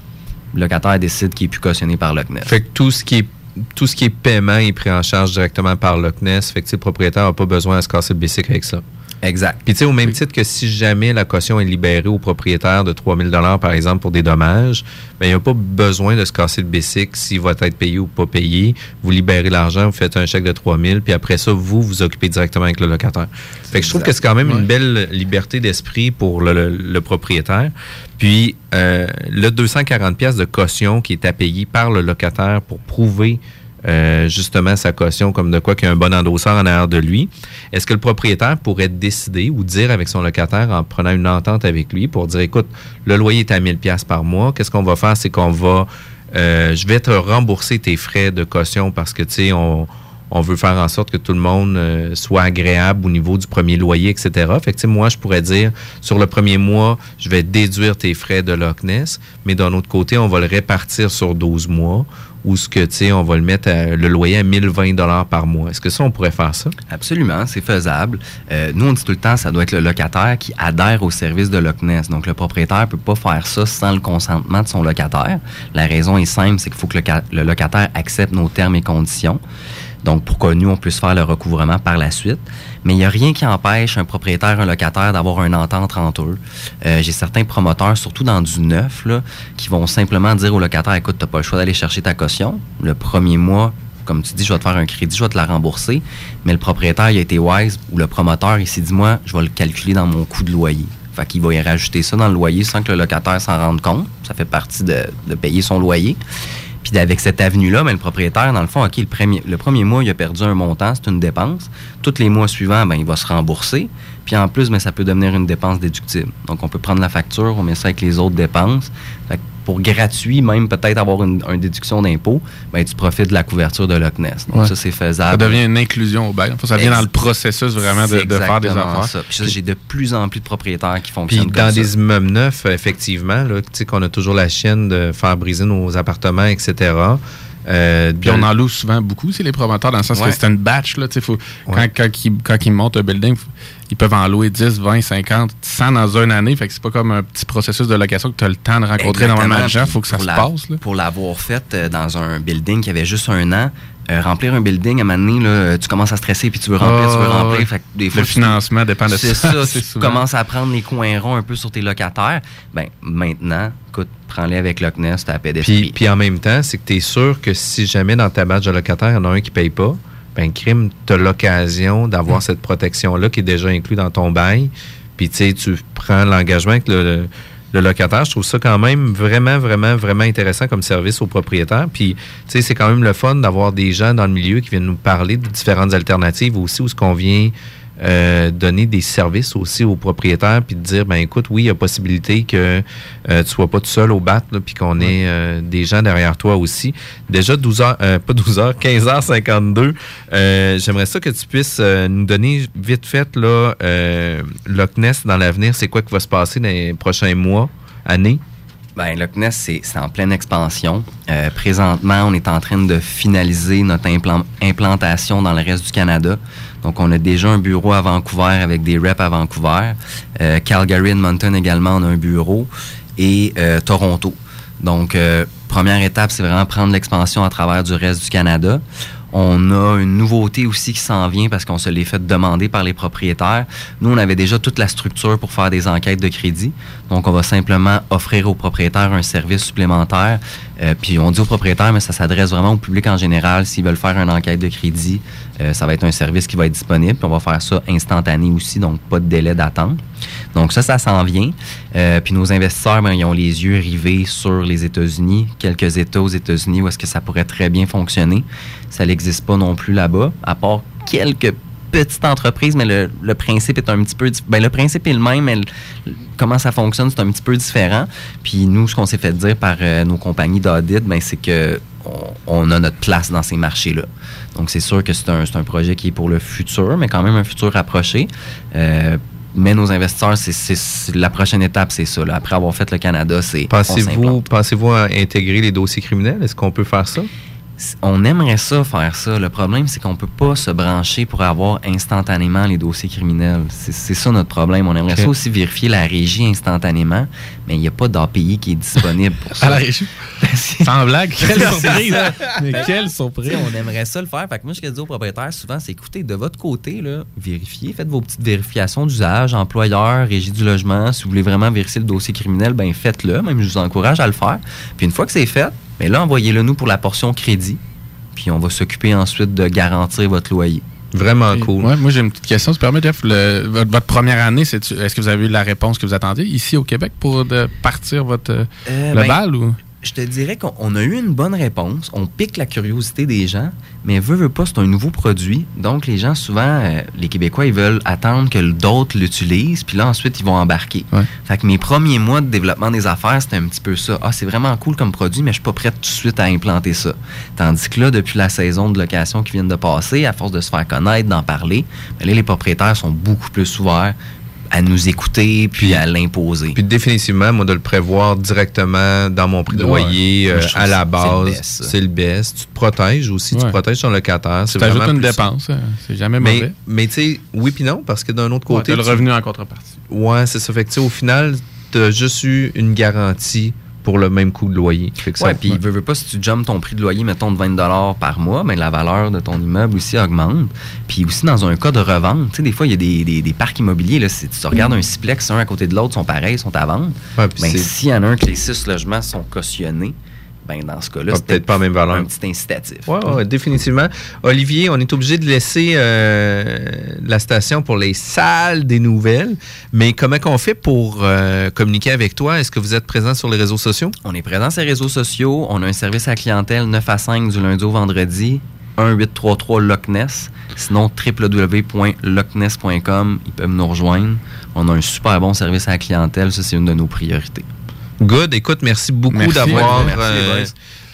le locataire décide qu'il est plus cautionné par Loch Ness. Fait que tout ce qui est tout ce qui est paiement est pris en charge directement par Loch Ness. Fait que le propriétaire n'a pas besoin de se casser le bicycle avec ça. Exact. Puis tu sais, au même titre que si jamais la caution est libérée au propriétaire de 3000 dollars par exemple pour des dommages, ben il n'y a pas besoin de se casser le bicycle s'il va être payé ou pas payé. Vous libérez l'argent, vous faites un chèque de 3000, puis après ça, vous vous occupez directement avec le locataire. Fait que je trouve que c'est quand même une belle liberté d'esprit pour le, le- le propriétaire. Puis euh, le 240 pièces de caution qui est à payer par le locataire pour prouver euh, justement sa caution comme de quoi qu'il y a un bon endosseur en arrière de lui. Est-ce que le propriétaire pourrait décider ou dire avec son locataire en prenant une entente avec lui pour dire écoute, le loyer est à 1000 pièces par mois, qu'est-ce qu'on va faire? C'est qu'on va euh, je vais te rembourser tes frais de caution parce que tu sais on on veut faire en sorte que tout le monde euh, soit agréable au niveau du premier loyer, etc. Fait que, moi, je pourrais dire, sur le premier mois, je vais déduire tes frais de Loch Ness, mais d'un autre côté, on va le répartir sur 12 mois, ou ce que, tu sais, on va le mettre le loyer à 1020 dollars par mois. Est-ce que ça, on pourrait faire ça? Absolument, c'est faisable. Euh, nous, on dit tout le temps, ça doit être le locataire qui adhère au service de Loch Ness. Donc, le propriétaire peut pas faire ça sans le consentement de son locataire. La raison est simple, c'est qu'il faut que le locataire accepte nos termes et conditions. Donc, pour que nous, on puisse faire le recouvrement par la suite. Mais il n'y a rien qui empêche un propriétaire, un locataire d'avoir une entente entre eux. Euh, J'ai certains promoteurs, surtout dans du neuf, là, qui vont simplement dire au locataire, écoute, tu n'as pas le choix d'aller chercher ta caution. Le premier mois, comme tu dis, je vais te faire un crédit, je vais te la rembourser. Mais le propriétaire, il a été wise, ou le promoteur, il s'est dit, moi, je vais le calculer dans mon coût de loyer. Fait qu'il va y rajouter ça dans le loyer sans que le locataire s'en rende compte. Ça fait partie de, de payer son loyer. Puis avec cette avenue-là, ben, le propriétaire, dans le fond, OK, le premier, le premier mois, il a perdu un montant, c'est une dépense. Tous les mois suivants, ben, il va se rembourser. Puis en plus, ben, ça peut devenir une dépense déductible. Donc, on peut prendre la facture, on met ça avec les autres dépenses. Pour gratuit, même peut-être avoir une, une déduction d'impôt, ben, tu profites de la couverture de Loch Ness. Donc, Ouais. ça, c'est faisable. Ça devient une inclusion au bail. Ça vient dans le processus vraiment de, faire des affaires. ça. Puis ça, j'ai de plus en plus de propriétaires qui Puis fonctionnent dans des immeubles neufs, effectivement, tu sais qu'on a toujours la chienne de faire briser nos appartements, etc. Euh, Puis on en loue souvent beaucoup, c'est les promoteurs, dans le sens Ouais. que c'est une batch. Là, tu sais, faut, Ouais. quand, quand, ils, quand ils montent un building, faut- ils peuvent en louer 10, 20, 50, 100 dans une année. Fait que c'est pas comme un petit processus de location que tu as le temps de rencontrer normalement de gens. Faut que ça se la- passe. Là. Pour l'avoir fait euh, dans un building qui avait juste un an, euh, remplir un building, à un moment donné, là, tu commences à stresser, puis tu veux remplir, tu veux Ah, remplir. Fait que des Le fois, tu- financement dépend de C'est ça, ça. tu souvent. commences à prendre les coins ronds un peu sur tes locataires. Ben, maintenant, écoute, prends-les avec Loch Ness, t'as la paix d'esprit. Puis, puis en même temps, c'est que tu es sûr que si jamais dans ta badge de locataire, il y en a un qui paye pas, ben crime, tu as l'occasion d'avoir cette protection-là qui est déjà inclue dans ton bail. Puis tu prends l'engagement avec le locataire. Je trouve ça quand même vraiment, vraiment, vraiment intéressant comme service aux propriétaires. Puis, tu sais, c'est quand même le fun d'avoir des gens dans le milieu qui viennent nous parler de différentes alternatives aussi où ce qu'on vient euh, donner des services aussi aux propriétaires puis de dire ben écoute oui il y a possibilité que euh, tu sois pas tout seul au bat puis qu'on ait euh, des gens derrière toi aussi déjà 12 heures euh, pas 12 heures 15 h 52 euh, j'aimerais ça que tu puisses nous donner vite fait là Loch Ness dans l'avenir c'est quoi qui va se passer dans les prochains mois années? Ben, Loch Ness, c'est c'est en pleine expansion. Euh, présentement, on est en train de finaliser notre implan- implantation dans le reste du Canada. Donc, on a déjà un bureau à Vancouver avec des reps à Vancouver. Euh, Calgary, Edmonton également, on a un bureau. Et euh, Toronto. Donc, euh, première étape, c'est vraiment prendre l'expansion à travers du reste du Canada. On a une nouveauté aussi qui s'en vient parce qu'on se l'est fait demander par les propriétaires. Nous, on avait déjà toute la structure pour faire des enquêtes de crédit. Donc, on va simplement offrir aux propriétaires un service supplémentaire. Euh, puis, on dit aux propriétaires, mais ça s'adresse vraiment au public en général. S'ils veulent faire une enquête de crédit, euh, ça va être un service qui va être disponible. Puis, on va faire ça instantané aussi, donc pas de délai d'attente. Donc, ça, ça s'en vient. Euh, puis, nos investisseurs, ben, ils ont les yeux rivés sur les États-Unis, quelques États aux États-Unis où est-ce que ça pourrait très bien fonctionner. Ça n'existe pas non plus là-bas, à part quelques petites entreprises, mais le, le principe est un petit peu... Ben, le principe est le même, mais le- comment ça fonctionne, c'est un petit peu différent. Puis nous, ce qu'on s'est fait dire par euh, nos compagnies d'audit, ben, c'est que on, on a notre place dans ces marchés-là. Donc, c'est sûr que c'est un, un projet qui est pour le futur, mais quand même un futur rapproché. Euh, mais nos investisseurs, c'est, la prochaine étape, c'est ça. là. Après avoir fait le Canada, c'est. Pensez-vous pensez-vous à intégrer les dossiers criminels? Est-ce qu'on peut faire ça? On aimerait ça faire ça. Le problème, c'est qu'on peut pas se brancher pour avoir instantanément les dossiers criminels. C'est ça notre problème. On aimerait ça aussi vérifier la régie instantanément, mais il n'y a pas d'API qui est disponible pour ça. À la régie? Sans blague, quelle surprise! Mais quelle surprise! On aimerait ça le faire. Fait que moi, ce que je dis aux propriétaires souvent, c'est écoutez, de votre côté, là, vérifiez, faites vos petites vérifications d'usage, employeur, régie du logement. Si vous voulez vraiment vérifier le dossier criminel, ben faites-le. Même, je vous encourage à le faire. Puis une fois que c'est fait, ben là, envoyez-le nous pour la portion crédit. Puis on va s'occuper ensuite de garantir votre loyer. Vraiment cool. Ouais, moi, j'ai une petite question. Tu permets, Jeff, le- votre, votre première année, est-ce que vous avez eu la réponse que vous attendiez ici au Québec pour de partir votre Euh, le ben, bal ou? Je te dirais qu'on on a eu une bonne réponse. On pique la curiosité des gens, mais veut, veut pas, c'est un nouveau produit. Donc, les gens, souvent, euh, les Québécois, ils veulent attendre que d'autres l'utilisent, puis là, ensuite, ils vont embarquer. Fait que mes premiers mois de développement des affaires, c'était un petit peu ça. Ah, c'est vraiment cool comme produit, mais je suis pas prêt tout de suite à implanter ça. Tandis que là, depuis la saison de location qui vient de passer, à force de se faire connaître, d'en parler, ben là, les propriétaires sont beaucoup plus ouverts à nous écouter puis à l'imposer. Puis définitivement, moi, de le prévoir directement dans mon prix de Ouais. loyer, euh, à la le base, c'est le best. Tu te protèges aussi, tu Ouais. protèges ton locataire. Tu C'est t'ajoutes vraiment une dépense, hein. c'est jamais mais, mauvais. Mais tu sais, oui puis non, parce que d'un autre Ouais, côté... t'as le tu- revenu en contrepartie. Ouais, c'est ça. Fait que tu sais, au final, tu as juste eu une garantie pour le même coût de loyer. Ouais, puis veux, veux pas, si tu jumps ton prix de loyer, mettons, de 20 par mois, mais la valeur de ton immeuble aussi augmente. Puis aussi, dans un cas de revente, tu sais, des fois, il y a des, des- des parcs immobiliers, là, si tu regardes un siplex, un à côté de l'autre, sont pareils, sont à vendre. Ouais, ben, s'il y en a un que les six logements sont cautionnés, ben, dans ce cas-là, Ah, c'est peut-être pas la même valeur. un petit incitatif. Ouais, ouais, définitivement. Olivier, on est obligé de laisser euh, la station pour les salles des nouvelles. Mais comment qu'on fait pour euh, communiquer avec toi? Est-ce que vous êtes présent sur les réseaux sociaux? On est présent sur les réseaux sociaux. On a un service à la clientèle 9 à 5 du lundi au vendredi. 1833 Loch Ness. Sinon, www.lochness.com. Ils peuvent nous rejoindre. On a un super bon service à la clientèle. Ça, c'est une de nos priorités. Good. Écoute, merci beaucoup d'avoir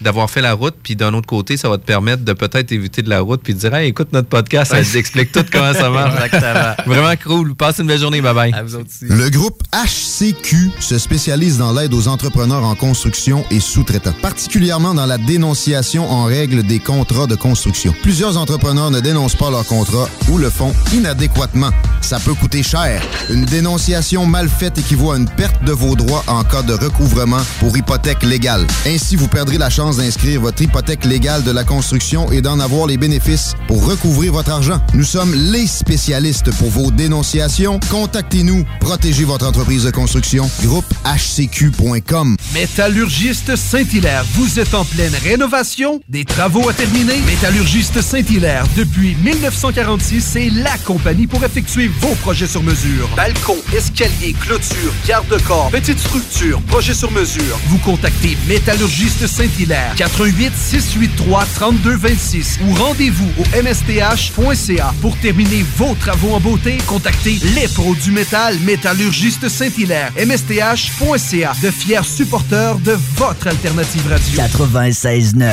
D'avoir fait la route. Puis d'un autre côté, ça va te permettre de peut-être éviter de la route puis de dire Hey, écoute notre podcast, ça t'explique tout comment ça marche. Exactement. Vraiment cool. Passe une belle journée. Bye bye. Le groupe HCQ se spécialise dans l'aide aux entrepreneurs en construction et sous-traitants, particulièrement dans la dénonciation en règle des contrats de construction. Plusieurs entrepreneurs ne dénoncent pas leurs contrats ou le font inadéquatement. Ça peut coûter cher. Une dénonciation mal faite équivaut à une perte de vos droits en cas de recouvrement pour hypothèque légale. Ainsi, vous perdrez la chance d'inscrire votre hypothèque légale de la construction et d'en avoir les bénéfices pour recouvrir votre argent. Nous sommes les spécialistes pour vos dénonciations. Contactez-nous. Protégez votre entreprise de construction. Groupe HCQ.com. Métallurgiste Saint-Hilaire, vous êtes en pleine rénovation, des travaux à terminer. Métallurgiste Saint-Hilaire, depuis 1946, c'est la compagnie pour effectuer vos projets sur mesure. Balcon, escalier, clôture, garde-corps, petite structure, projet sur mesure. Vous contactez Métallurgiste Saint-Hilaire, 88 683 3226 ou rendez-vous au msth.ca pour terminer vos travaux en beauté. Contactez les pros du métal, Métallurgiste Saint-Hilaire, msth.ca, de fiers supporters de votre alternative radio. 96.9.